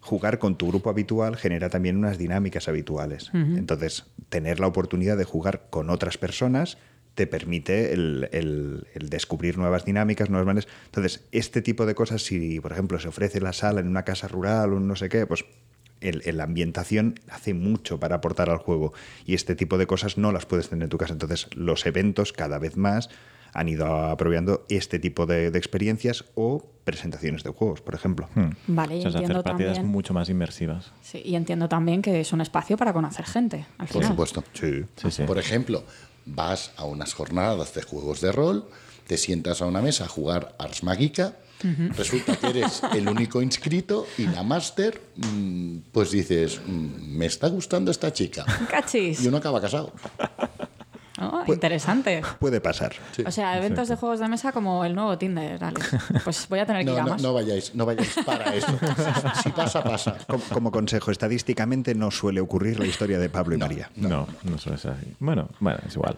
jugar con tu grupo habitual genera también unas dinámicas habituales. Entonces, tener la oportunidad de jugar con otras personas te permite el, descubrir nuevas dinámicas, nuevas maneras. Entonces, este tipo de cosas, si por ejemplo se ofrece la sala en una casa rural o no sé qué, pues la ambientación hace mucho para aportar al juego y este tipo de cosas no las puedes tener en tu casa. Entonces, los eventos cada vez más han ido aprovechando este tipo de, experiencias o presentaciones de juegos, por ejemplo. Hmm. Vale, y entiendo hacer partidas mucho más inmersivas. Sí, y entiendo también que es un espacio para conocer gente. por supuesto. Sí. Por ejemplo, vas a unas jornadas de juegos de rol, te sientas a una mesa a jugar Ars Magica. Resulta que eres el único inscrito y la máster, mm, pues dices, mm, me está gustando esta chica. Cachis. Y uno acaba casado. Interesante. Puede pasar. O sea, eventos de juegos de mesa como el nuevo Tinder, Pues voy a tener que ir a no, más. No vayáis, no vayáis para eso. si pasa, pasa. Como, consejo, estadísticamente no suele ocurrir la historia de Pablo y María. No, no, suele ser así. Bueno, bueno, es igual.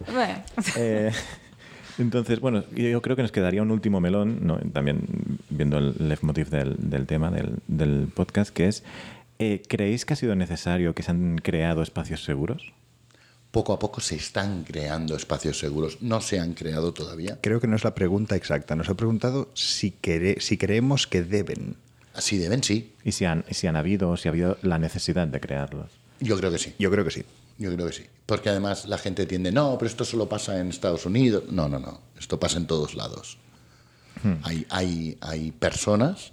Eh, entonces, bueno, yo creo que nos quedaría un último melón, ¿no? también viendo el leitmotiv del, del tema del, del, podcast, que es, eh, ¿creéis que ha sido necesario que se han creado espacios seguros? Poco a poco se están creando espacios seguros. No se han creado todavía. Creo que no es la pregunta exacta. Nos ha preguntado si, si creemos que deben. Si deben, sí. ¿Y si han, si han habido o si ha habido la necesidad de crearlos? Yo creo que sí. Yo creo que sí. Yo creo que sí. Porque además la gente tiende, no, pero esto solo pasa en Estados Unidos. No, no, no. Esto pasa en todos lados. Hmm. Hay, hay, hay personas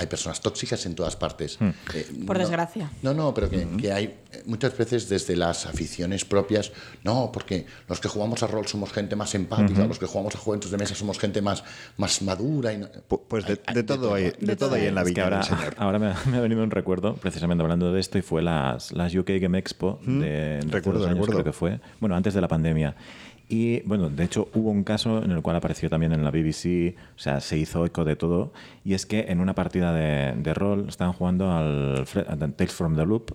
hay personas tóxicas en todas partes. Hmm. Eh, Por desgracia. No, no, pero que, que, hay muchas veces desde las aficiones propias, no, porque los que jugamos a rol somos gente más empática, los que jugamos a juegos de mesa somos gente más, más madura. Y Pues de, todo, hay, de, todo hay en la vida. Ahora, señor. ahora me, ha venido un recuerdo, precisamente hablando de esto, y fue las, las UK Game Expo de, recuerdo, recuerdo. creo que fue. Bueno, antes de la pandemia. Y bueno, de hecho hubo un caso en el cual apareció también en la BBC, o sea, se hizo eco de todo, y es que en una partida de, de rol estaban jugando al, Tales from the Loop,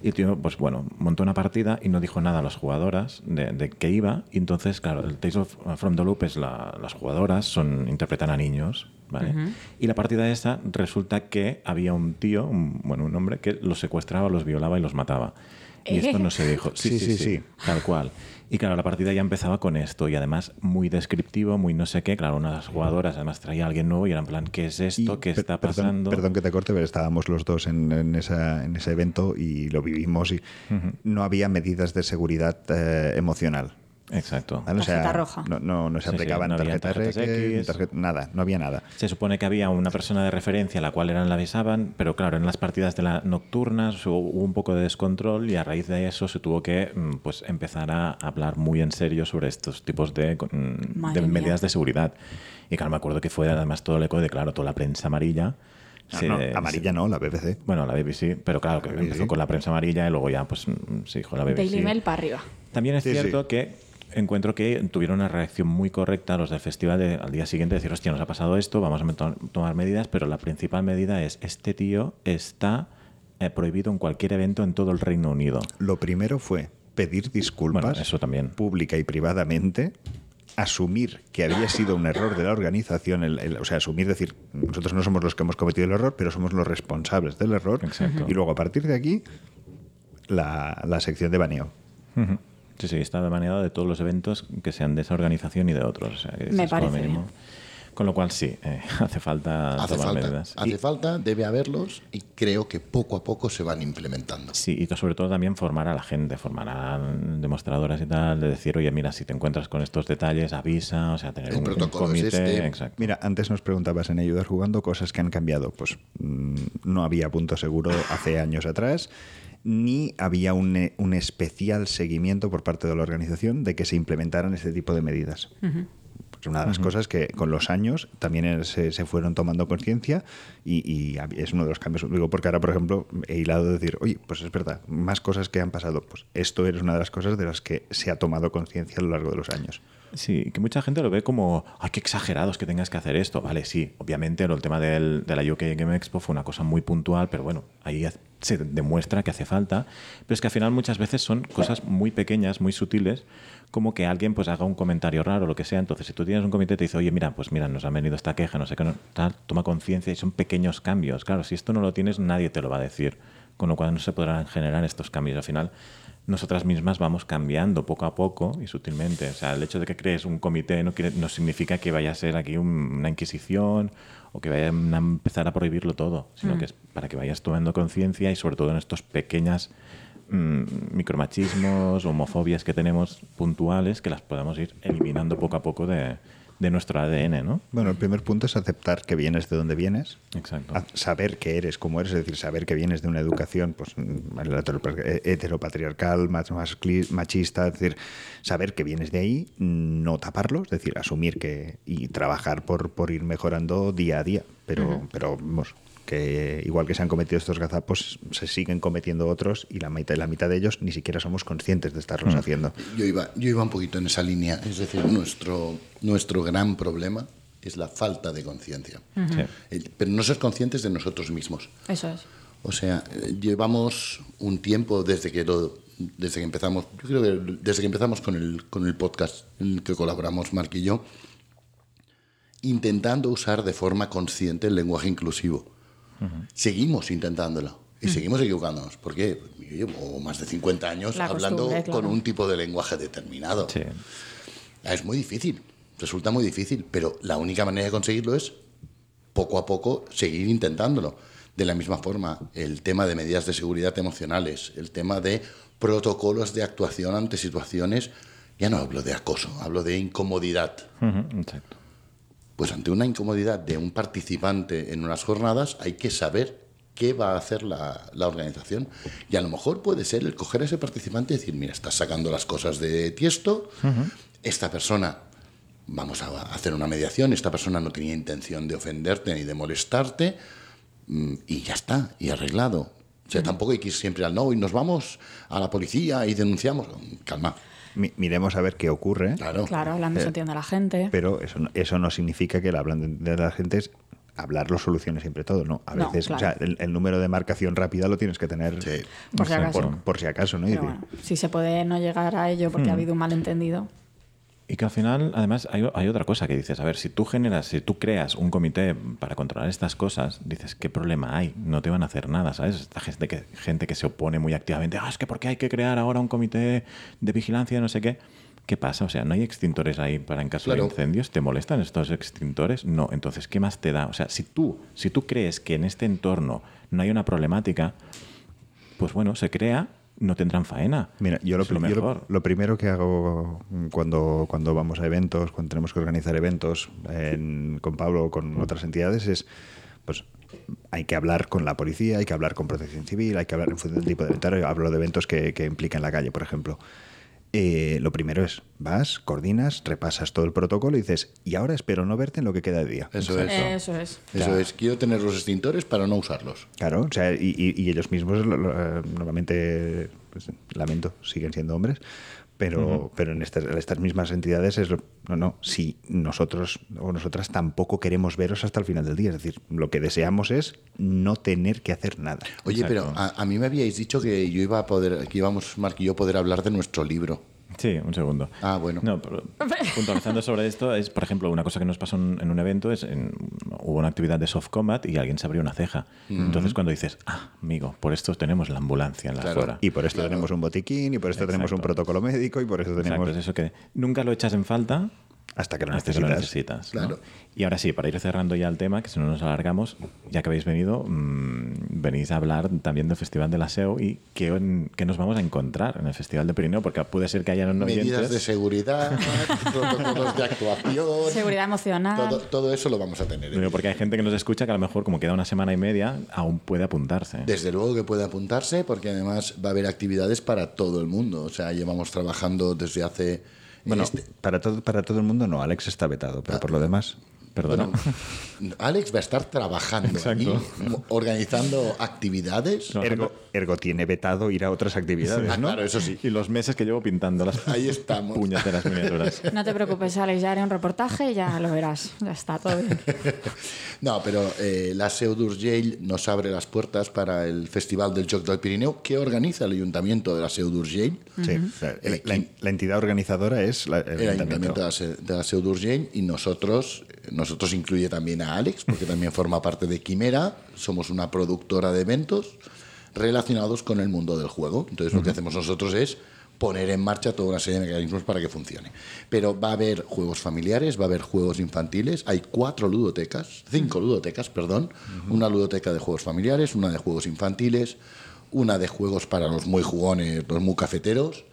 y el tío, pues bueno, montó una partida y no dijo nada a las jugadoras de, de que iba, y entonces, claro, el Tales from the Loop es la, las jugadoras, son interpretan a niños, ¿vale? Y la partida esa resulta que había un tío, un, bueno, un hombre que los secuestraba, los violaba y los mataba. Y esto no se dijo. sí, sí, sí, tal cual. Y claro, la partida ya empezaba con esto y además muy descriptivo, muy no sé qué. Claro, una de las jugadoras además traía a alguien nuevo y era en plan, ¿qué es esto? ¿Qué está pasando? Perdón, que te corte, pero estábamos los dos en, esa, en ese evento y lo vivimos y no había medidas de seguridad eh, emocional. Exacto. ¿vale? O sea, Tarjeta roja. No, no, no se Sí, sí, aplicaban no tarjetas tarjetas X, X. tarjeta- nada, no había nada. Se supone que había una persona de referencia a la cual eran la avisaban, pero claro, en las partidas de las nocturnas hubo un poco de descontrol y a raíz de eso se tuvo que mm, pues empezar a hablar muy en serio sobre estos tipos de, mm, de medidas de seguridad. Y claro, me acuerdo que fue además todo el eco de, claro, toda la prensa amarilla. Ah, se- no, se- amarilla no, la BBC. bueno, la BBC, pero claro, que BBC. empezó con la prensa amarilla y luego ya, pues, mm, se dijo la BBC. Daily Mail para arriba. También es Sí, cierto sí. que encuentro que tuvieron una reacción muy correcta los del festival de- al día siguiente, decir, hostia, nos ha pasado esto, vamos a meto- tomar medidas, pero la principal medida es, este tío está eh, prohibido en cualquier evento en todo el Reino Unido. Lo primero fue pedir disculpas Bueno, eso también. pública y privadamente, asumir que había sido un error de la organización, el- el- o sea, asumir, decir, nosotros no somos los que hemos cometido el error, pero somos los responsables del error. Exacto. Y luego, a partir de aquí, la, la sección de baneo. Ujú. Sí, sí, está baneado de todos los eventos que sean de esa organización y de otros. o sea, que Me es parece. Con lo cual sí, eh, hace falta Hace tomar falta, medidas. hace Y- falta, debe haberlos y creo que poco a poco se van implementando. Sí, y que sobre todo también formar a la gente, formar a demostradoras y tal, de decir, oye, mira, si te encuentras con estos detalles, avisa, o sea, tener El un, un protocolo es comité. este. Exacto. Mira, antes nos preguntabas en Ayudar Jugando cosas que han cambiado. Pues mm, no había punto seguro hace años atrás, ni había un, eh, un especial seguimiento por parte de la organización de que se implementaran este tipo de medidas. Pues una de las cosas que con los años también se, se fueron tomando conciencia y, es uno de los cambios. Digo, porque ahora, por ejemplo, he hilado de decir, oye, pues es verdad, más cosas que han pasado. Pues esto es una de las cosas de las que se ha tomado conciencia a lo largo de los años. Sí, que mucha gente lo ve como, ay, qué exagerados que tengas que hacer esto. Vale, sí, obviamente el tema del, de la UK Game Expo fue una cosa muy puntual, pero bueno, ahí se demuestra que hace falta. Pero es que al final muchas veces son cosas muy pequeñas, muy sutiles, como que alguien pues haga un comentario raro o lo que sea. Entonces, si tú tienes un comité y te dice, oye, mira, pues mira, nos ha venido esta queja, no sé qué, tal, toma conciencia y son pequeños cambios. Claro, si esto no lo tienes, nadie te lo va a decir. Con lo cual no se podrán generar estos cambios. Al final, nosotras mismas vamos cambiando poco a poco y sutilmente. O sea, el hecho de que crees un comité no, quiere- no significa que vaya a ser aquí un- una inquisición o que vayan a empezar a prohibirlo todo, sino que es para que vayas tomando conciencia y sobre todo en estos pequeñas mm, micromachismos, homofobias que tenemos puntuales, que las podamos ir eliminando poco a poco de, de nuestro ADN, ¿no? Bueno, el primer punto es aceptar que vienes de donde vienes, Exacto. saber que eres como eres, es decir, saber que vienes de una educación pues, mm, hetero- heteropatriarcal, machista, es decir, saber que vienes de ahí, no taparlo, es decir, asumir que y trabajar por, por ir mejorando día a día, pero, pero vamos, que igual que se han cometido estos gazapos, se siguen cometiendo otros y la mitad, la mitad de ellos ni siquiera somos conscientes de estarlos haciendo. Yo iba, yo iba un poquito en esa línea, es decir, nuestro, nuestro gran problema es la falta de conciencia. Sí. Pero no ser conscientes de nosotros mismos. Eso es. O sea, eh, llevamos un tiempo desde que lo- desde que empezamos, yo creo que desde que empezamos con el, con el podcast en el que colaboramos Mark y yo, intentando usar de forma consciente el lenguaje inclusivo. Seguimos intentándolo y seguimos equivocándonos. porque Yo llevo más de 50 años La hablando con un tipo de lenguaje determinado. Sí. Es muy difícil, resulta muy difícil, pero la única manera de conseguirlo es poco a poco seguir intentándolo. De la misma forma, el tema de medidas de seguridad emocionales, el tema de protocolos de actuación ante situaciones, ya no hablo de acoso, hablo de incomodidad. Exacto. Pues ante una incomodidad de un participante en unas jornadas hay que saber qué va a hacer la, la organización. Y a lo mejor puede ser el coger a ese participante y decir, mira, estás sacando las cosas de tiesto, esta persona, vamos a hacer una mediación, esta persona no tenía intención de ofenderte ni de molestarte, mm, y ya está, y arreglado. O sea, tampoco hay que ir siempre al no y nos vamos a la policía y denunciamos. Calma, Mi- miremos a ver qué ocurre. claro. Claro, hablando se entiende a la gente. Pero eso, no- eso no significa que el hablan de la gente es hablar lo solucione siempre todo, ¿no? A No, veces, o claro. sea, el, el número de marcación rápida lo tienes que tener Sí. Por si acaso. por, por si acaso, ¿no? Pero bueno, si se puede no llegar a ello porque ha habido un malentendido. Y que al final, además, hay, hay otra cosa que dices, a ver, si tú generas, si tú creas un comité para controlar estas cosas, dices, ¿qué problema hay? No te van a hacer nada, ¿sabes? Esta gente que, gente que se opone muy activamente, ah, es que ¿por qué hay que crear ahora un comité de vigilancia, no sé qué? ¿Qué pasa? O sea, ¿no hay extintores ahí para en caso Claro. de incendios? ¿Te molestan estos extintores? No. Entonces, ¿qué más te da? O sea, si tú, si tú crees que en este entorno no hay una problemática, pues bueno, se crea no tendrán faena. Mira, yo lo, lo pri- yo lo- mejor. lo primero que hago cuando, cuando vamos a eventos, cuando tenemos que organizar eventos en- con Pablo o con otras entidades es, pues, hay que hablar con la policía, hay que hablar con protección civil, hay que hablar en función del tipo de evento. Hablo de eventos que, que implican la calle, por ejemplo. Eh, lo primero es, vas, coordinas, repasas todo el protocolo y dices, y ahora espero no verte en lo que queda de día. Eso es. Eso es. Eso es. Quiero tener los extintores para no usarlos. Claro, o sea, y, y- y ellos mismos lo- lo- eh, normalmente, pues, lamento, siguen siendo hombres, pero, pero en estas, en estas mismas entidades es lo- no, no, si nosotros o nosotras tampoco queremos veros hasta el final del día, es decir, lo que deseamos es no tener que hacer nada. Oye, Exacto. pero a, a mí me habíais dicho que yo iba a poder, que íbamos, Mark y yo, a poder hablar de nuestro libro. Sí, un segundo. Ah, bueno. No, pero puntualizando sobre esto, es, por ejemplo, una cosa que nos pasó en, en un evento es en- hubo una actividad de soft combat y alguien se abrió una ceja. Entonces, cuando dices, ah, amigo, por esto tenemos la ambulancia en la Claro. zona. Y por esto tenemos un botiquín, y por esto tenemos un protocolo médico, y por eso tenemos... Exacto, es eso que nunca lo echas en falta Hasta que lo hasta que lo necesitas. necesitas. ¿no? Claro. Y ahora sí, para ir cerrando ya el tema, que si no nos alargamos, ya que habéis venido, mm, venís a hablar también del Festival de la SEO y qué, qué nos vamos a encontrar en el Festival de Pirineo, porque puede ser que hayan Medidas oyentes... de seguridad, protocolos de actuación. Seguridad emocional. Todo, todo eso lo vamos a tener. Digo, Porque hay gente que nos escucha que a lo mejor, como queda una semana y media, aún puede apuntarse. Desde luego que puede apuntarse porque además va a haber actividades para todo el mundo. O sea, llevamos trabajando desde hace... en Bueno, este- para, todo, para todo el mundo no, Alex está vetado, pero por lo demás... Perdona. Bueno, Alex va a estar trabajando allí, organizando actividades. No, Ergo, ergo tiene vetado ir a otras actividades, Ah, ¿no? claro, eso sí. Y los meses que llevo pintando las Ahí estamos. puñeteras miniaturas. No te preocupes, Alex, ya haré un reportaje y ya lo verás. Ya está, todo bien. No, pero eh, la Seu d'Urgell nos abre las puertas para el Festival del Joc del Pirineo que organiza el Ayuntamiento de la Seu d'Urgell. Sí, la, la- la entidad organizadora es la- el, el ayuntamiento. Ayuntamiento de la, de la Seu d'Urgell y nosotros, nosotros incluye también a Alex, porque también forma parte de Quimera, somos una productora de eventos relacionados con el mundo del juego. Entonces lo que hacemos nosotros es poner en marcha toda una serie de mecanismos para que funcione. Pero va a haber juegos familiares, va a haber juegos infantiles, hay cuatro ludotecas, cinco ludotecas, perdón, una ludoteca de juegos familiares, una de juegos infantiles, una de juegos para los muy jugones, los muy cafeteros.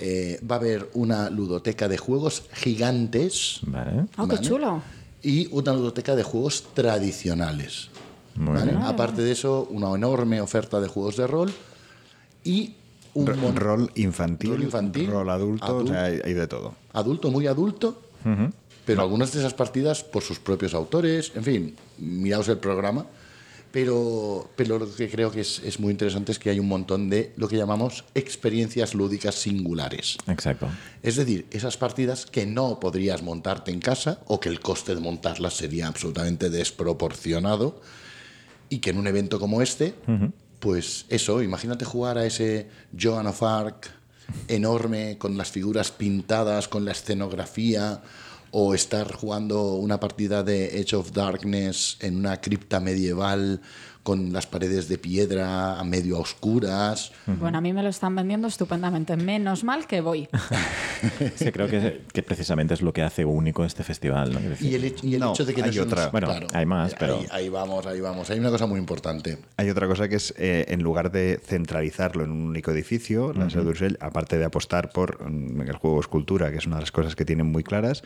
Eh, va a haber una ludoteca de juegos gigantes. Vale. Oh, qué ¿vale? chulo. Y una ludoteca de juegos tradicionales. Aparte de eso, una enorme oferta de juegos de rol y un Ro- rol infantil, Rol infantil, rol adulto, o sea, hay, hay de todo. adulto, muy adulto, pero algunas de esas partidas por sus propios autores, en fin, miraos el programa. Pero, pero lo que creo que es, es muy interesante es que hay un montón de lo que llamamos experiencias lúdicas singulares. Exacto. Es decir, esas partidas que no podrías montarte en casa o que el coste de montarlas sería absolutamente desproporcionado y que en un evento como este, pues eso, imagínate jugar a ese Joan of Arc enorme con las figuras pintadas, con la escenografía o estar jugando una partida de Edge of Darkness en una cripta medieval con las paredes de piedra a medio a oscuras. Bueno, a mí me lo están vendiendo estupendamente. Menos mal que voy. Sí, creo que, que precisamente es lo que hace único este festival. ¿no? Y el, y el No, hecho de que hay no otra. Bueno, hay más, pero- Ahí, ahí vamos, ahí vamos. Hay una cosa muy importante. Hay otra cosa que es, eh, en lugar de centralizarlo en un único edificio, la Seu d'Urgell, aparte de apostar por mm, el juego escultura, que es una de las cosas que tienen muy claras,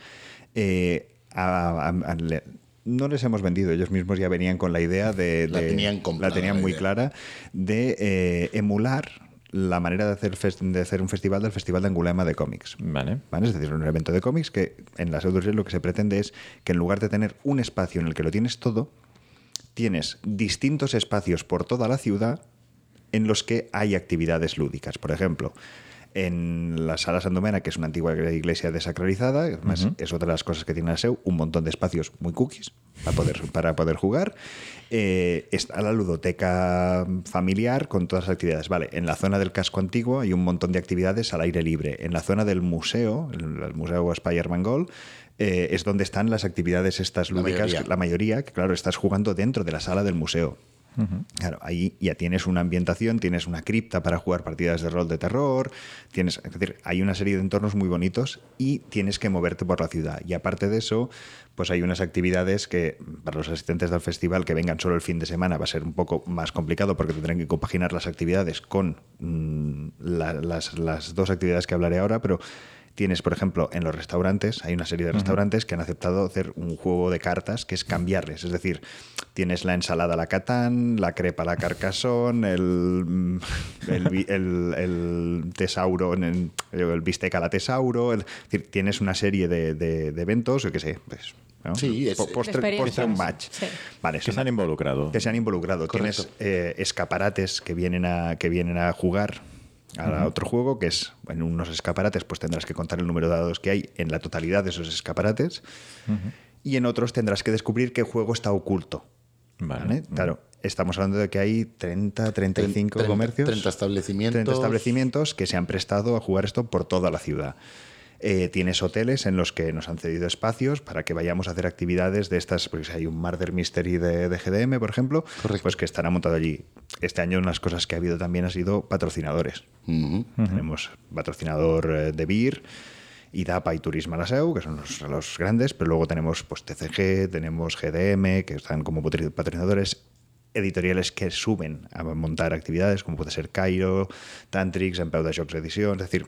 eh, a- a- a- le- no les hemos vendido, ellos mismos ya venían con la idea de... La de- tenían comprada, La tenían la muy idea. clara de eh, emular la manera de hacer, de hacer un festival del Festival de Angulema de cómics. Vale. ¿Vale? Es decir, un evento de cómics que en la Seu d'Urgell lo que se pretende es que en lugar de tener un espacio en el que lo tienes todo, tienes distintos espacios por toda la ciudad en los que hay actividades lúdicas. Por ejemplo, en la Sala Sandomena, que es una antigua iglesia desacralizada, además es otra de las cosas que tiene la SEU, un montón de espacios muy cookies para poder, para poder jugar. Eh, está la ludoteca familiar con todas las actividades. Vale, en la zona del casco antiguo hay un montón de actividades al aire libre. En la zona del museo, el, Museo Spider-Man Gold, eh, es donde están las actividades estas La lúdicas, mayoría. la mayoría, que claro, estás jugando dentro de la sala del museo. Claro, ahí ya tienes una ambientación, tienes una cripta para jugar partidas de rol de terror, tienes, es decir, hay una serie de entornos muy bonitos y tienes que moverte por la ciudad. Y aparte de eso, pues hay unas actividades que para los asistentes del festival que vengan solo el fin de semana va a ser un poco más complicado porque tendrán que compaginar las actividades con mm, la- las, las dos actividades que hablaré ahora, pero Tienes, por ejemplo, en los restaurantes, hay una serie de restaurantes que han aceptado hacer un juego de cartas que es cambiarles. Es decir, tienes la ensalada a la catán, la crepa a la carcasón, el, mm, el, el- el tesauro, en el, el bistec a la tesauro. el- es decir, tienes una serie de, de- de eventos, yo qué sé, pues, ¿no? Sí, es- Po- postre, un match. sí. Vale, Que son- se han involucrado. que se han involucrado. Correcto. Tienes eh, escaparates que vienen a que vienen a jugar a otro juego que es en unos escaparates pues tendrás que contar el número de dados que hay en la totalidad de esos escaparates y en otros tendrás que descubrir qué juego está oculto. Vale. ¿vale? Claro, estamos hablando de que hay 30, 35 30 comercios, 30 establecimientos. 30 establecimientos que se han prestado a jugar esto por toda la ciudad. Eh, tienes hoteles en los que nos han cedido espacios para que vayamos a hacer actividades de estas, porque si hay un Murder Mystery de, de GDM, por ejemplo, Correcto. pues que estará montado allí. Este año unas cosas que ha habido también ha sido patrocinadores. Ujú. Tenemos patrocinador eh, de BIR, IDAPA y Turismo La Seu, que son los, los grandes, pero luego tenemos pues, TCG, tenemos GDM, que están como patrocinadores editoriales que suben a montar actividades, como puede ser Cairo, Tantrix, Empeu de Jocs Edición, es decir,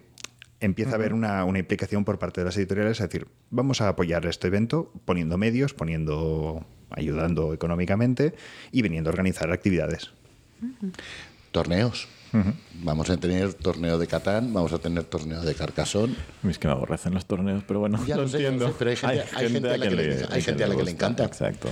empieza a haber una, una implicación por parte de las editoriales, es decir, vamos a apoyar este evento poniendo medios, poniendo ayudando económicamente y viniendo a organizar actividades. Torneos. Vamos a tener torneo de Catán, vamos a tener torneo de Carcassonne. Es que me aborrecen los torneos, pero bueno, Ya lo lo sé, ya lo entiendo. sé, pero hay gente- hay gente a la que le- hay gente a la que le gusta. encanta. Exacto.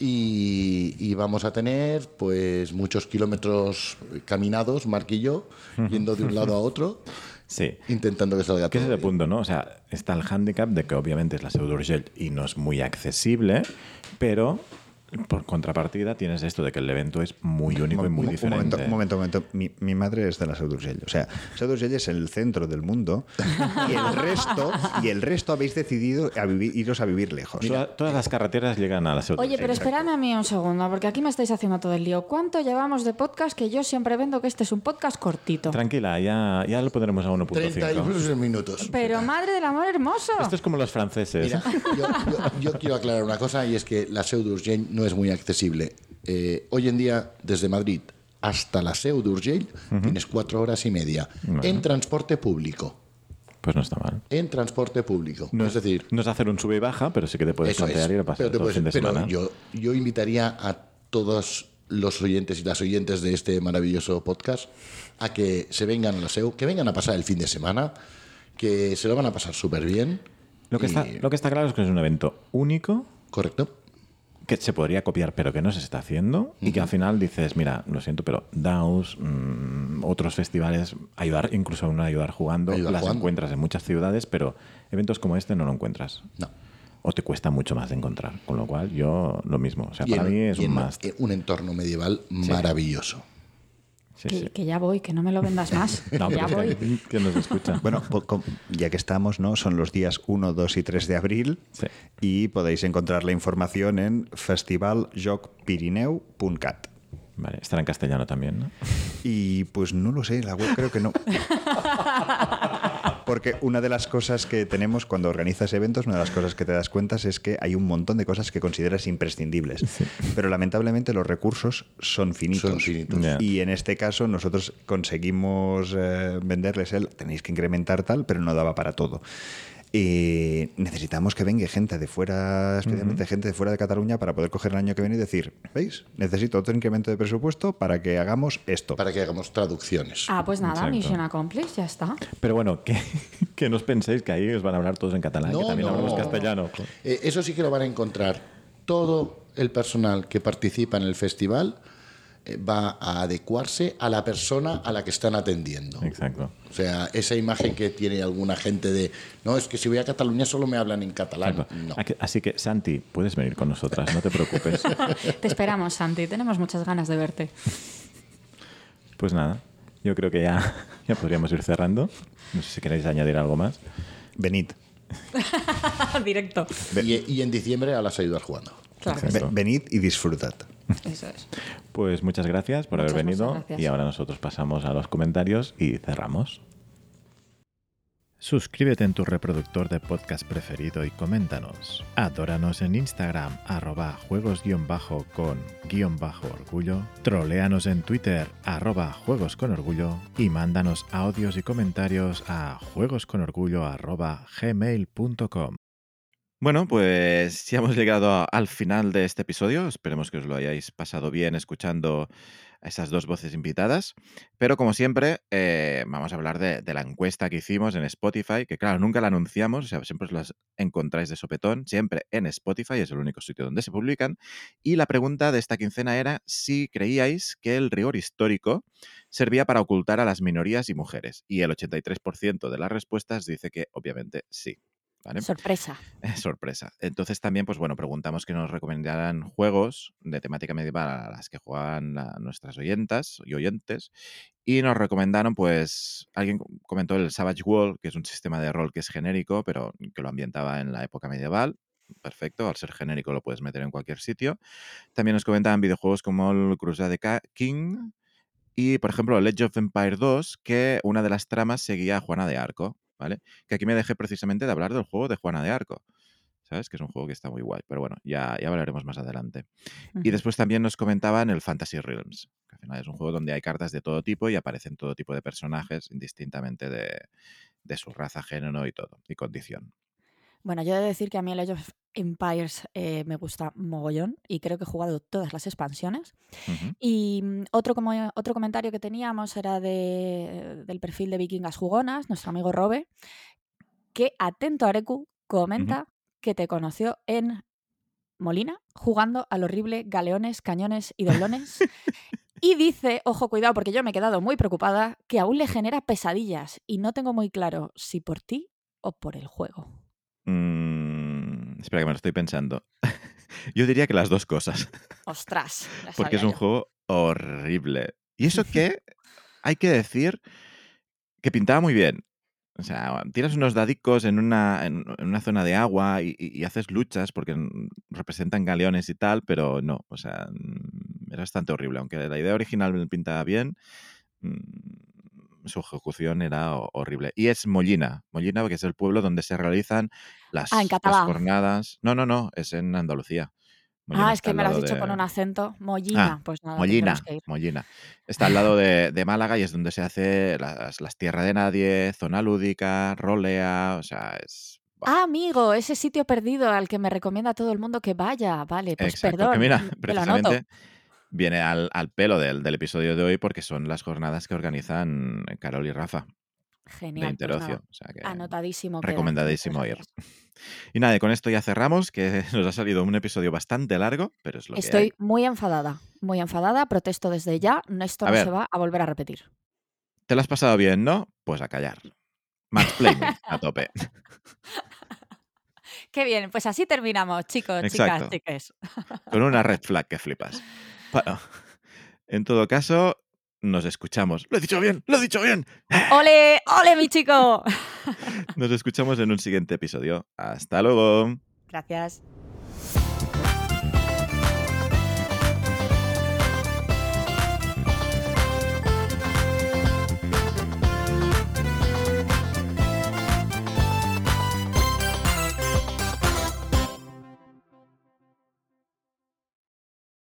Y, y vamos a tener pues muchos kilómetros caminados, Mark y yo, yendo de un lado a otro, Sí. intentando que salga Que ese todo es el punto, ¿no? O sea, está el hándicap de que obviamente es la pseudurgel y no es muy accesible, pero por contrapartida tienes esto de que el evento es muy único y muy Un- diferente. Un momento, un momento, un momento. Mi, mi madre es de la Seudurgell. O sea, Seudurgell es el centro del mundo y el resto, y el resto habéis decidido a vivir, iros a vivir lejos. Toda- todas las carreteras llegan a la pseudurgel. Oye, pero esperadme a mí un segundo, porque aquí me estáis haciendo todo el lío. ¿Cuánto llevamos de podcast? Que yo siempre vendo que este es un podcast cortito. Tranquila, ya, ya lo pondremos a 1.5. 30 minutos. Pero madre del amor hermoso. Esto es como los franceses. Mira, yo, yo- yo quiero aclarar una cosa y es que la Seu d'Urgell no es muy accesible. Eh, hoy en día, desde Madrid hasta la Seu d'Urgell, tienes cuatro horas y media en transporte público. Pues no está mal. En transporte público. No es decir, no es hacer un sube y baja, pero sí que te puedes plantear ir a pasar Pero puedes- fin de pero semana. yo, yo invitaría a todos los oyentes y las oyentes de este maravilloso podcast a que se vengan a la SEU, que vengan a pasar el fin de semana, que se lo van a pasar súper bien. Lo que, Y- está, lo que está claro es que es un evento único Correcto. Que se podría copiar, pero que no se está haciendo, y que al final dices, mira, lo siento, pero DAOs, mm, otros festivales, ayudar, incluso un ayudar jugando, Ayudar las jugando. encuentras en muchas ciudades, pero eventos como este no lo encuentras. No. O te cuesta mucho más de encontrar. Con lo cual, yo lo mismo. O sea, Y para en- mí es un en un entorno medieval maravilloso. Sí, que, sí. que ya voy, que no me lo vendas más. No, ya voy. que, que nos escuchan. Bueno, ya que estamos, ¿no? Son los días 1, 2 y 3 de abril Sí. y podéis encontrar la información en festivaljocpirineu.cat. Vale, estará en castellano también, ¿no? Y pues no lo sé, la web creo que no. Porque una de las cosas que tenemos cuando organizas eventos, una de las cosas que te das cuenta es que hay un montón de cosas que consideras imprescindibles. Pero lamentablemente los recursos son finitos. Son finitos. Y en este caso nosotros conseguimos eh, venderles el tenéis que incrementar tal, pero no daba para todo. Eh, necesitamos que venga gente de fuera, especialmente gente de fuera de Cataluña, para poder coger el año que viene y decir, ¿veis? Necesito otro incremento de presupuesto para que hagamos esto. Para que hagamos traducciones. Ah, pues nada, Exacto. misión accomplished, ya está. Pero bueno, que, que no os penséis que ahí os van a hablar todos en catalán, que también no. hablamos castellano. Eh, eso sí que lo van a encontrar. Todo el personal que participa en el festival va a adecuarse a la persona a la que están atendiendo. Exacto. O sea, esa imagen que tiene alguna gente de, no, es que si voy a Cataluña solo me hablan en catalán. No. Aquí- Así que, Santi, puedes venir con nosotras, no te preocupes. Te esperamos, Santi. Tenemos muchas ganas de verte. Pues nada, yo creo que ya, ya podríamos ir cerrando. No sé si queréis añadir algo más. Venid. Directo. Y, y en diciembre a las ayudas jugando. Claro Venid y disfrutad. Eso es. Pues muchas gracias por Muchas, haber venido y ahora nosotros pasamos a los comentarios y cerramos. Suscríbete en tu reproductor de podcast preferido y coméntanos. Adóranos en Instagram, arroba juegos guion bajo con guion bajo orgullo. Troleanos en Twitter, arroba juegos con orgullo. Y mándanos audios y comentarios a juegosconorgullo arroba gmail.com. Bueno, pues ya hemos llegado al final de este episodio. Esperemos que os lo hayáis pasado bien escuchando a esas dos voces invitadas. Pero como siempre, eh, vamos a hablar de, de la encuesta que hicimos en Spotify, que claro, nunca la anunciamos, o sea, siempre os las encontráis de sopetón, siempre en Spotify, es el único sitio donde se publican. Y la pregunta de esta quincena era si creíais que el rigor histórico servía para ocultar a las minorías y mujeres. Y el 83% de las respuestas dice que obviamente sí. ¿Vale? Sorpresa. Sorpresa. Entonces también, pues bueno, preguntamos que nos recomendaran juegos de temática medieval a las que juegan la- nuestras oyentas y oyentes. Y nos recomendaron, pues, alguien co- comentó el Savage World, que es un sistema de rol que es genérico, pero que lo ambientaba en la época medieval. Perfecto, al ser genérico lo puedes meter en cualquier sitio. También nos comentaban videojuegos como el Crusade King y, por ejemplo, Age of Empire 2, que una de las tramas seguía a Juana de Arco, ¿vale? Que aquí me dejé precisamente de hablar del juego de Juana de Arco. ¿Sabes? Que es un juego que está muy guay. Pero bueno, ya, ya hablaremos más adelante. Y después también nos comentaban el Fantasy Realms, que al final es un juego donde hay cartas de todo tipo y aparecen todo tipo de personajes, indistintamente de, de su raza, género y todo, y condición. Bueno, yo he de decir que a mí el Age of Empires eh, me gusta mogollón y creo que he jugado todas las expansiones. Y mm, otro, como, otro comentario que teníamos era de, del perfil de Vikingas Jugonas, nuestro amigo Robe, que atento Areku comenta que te conoció en Molina jugando al horrible galeones, cañones y doblones. y dice, ojo, cuidado, porque yo me he quedado muy preocupada, que aún le genera pesadillas y no tengo muy claro si por ti o por el juego. Mm, espera que me lo estoy pensando. Yo diría que las dos cosas, Ostras. porque es un yo. juego horrible. Y eso que hay que decir que pintaba muy bien. O sea, tiras unos dadicos en una, en, en una zona de agua y, y- y haces luchas porque representan galeones y tal, pero no, o sea, era bastante horrible. Aunque la idea original pintaba bien, mm, su ejecución era ho- horrible. Y es Mollina, Mollina, porque es el pueblo donde se realizan las, Ah, las catalán. jornadas. No, no, no, es en Andalucía. Mollina Ah, es que me lo has dicho de- con un acento. Mollina. pues nada, Mollina, que. Mollina. Está al lado de, de Málaga y es donde se hace las, las Tierra de Nadie, Zona Lúdica, Rolea, o sea, es... Ah, amigo, ese sitio perdido al que me recomienda todo el mundo que vaya. Vale, pues exacto. perdón. que mira, lo anoto. Viene al, al pelo del, del episodio de hoy porque son las jornadas que organizan Carol y Rafa de Genial. pues Interocio. nada, O sea que Anotadísimo. queda. recomendadísimo Muchas ir. Y nada, con esto ya cerramos, que nos ha salido un episodio bastante largo, pero es lo que hay. Estoy muy enfadada. Muy enfadada. Protesto desde ya. Esto A no ver. se va a volver a repetir. ¿Te lo has pasado bien, no? Pues a callar. Mansplaining a tope. Qué bien, pues así terminamos, chicos, Exacto. chicas, chiques. Con una red flag que flipas. Bueno, en todo caso, nos escuchamos. ¡Lo he dicho bien! ¡Lo he dicho bien! ¡Ole! ¡Ole, mi chico! Nos escuchamos en un siguiente episodio. Hasta luego. Gracias.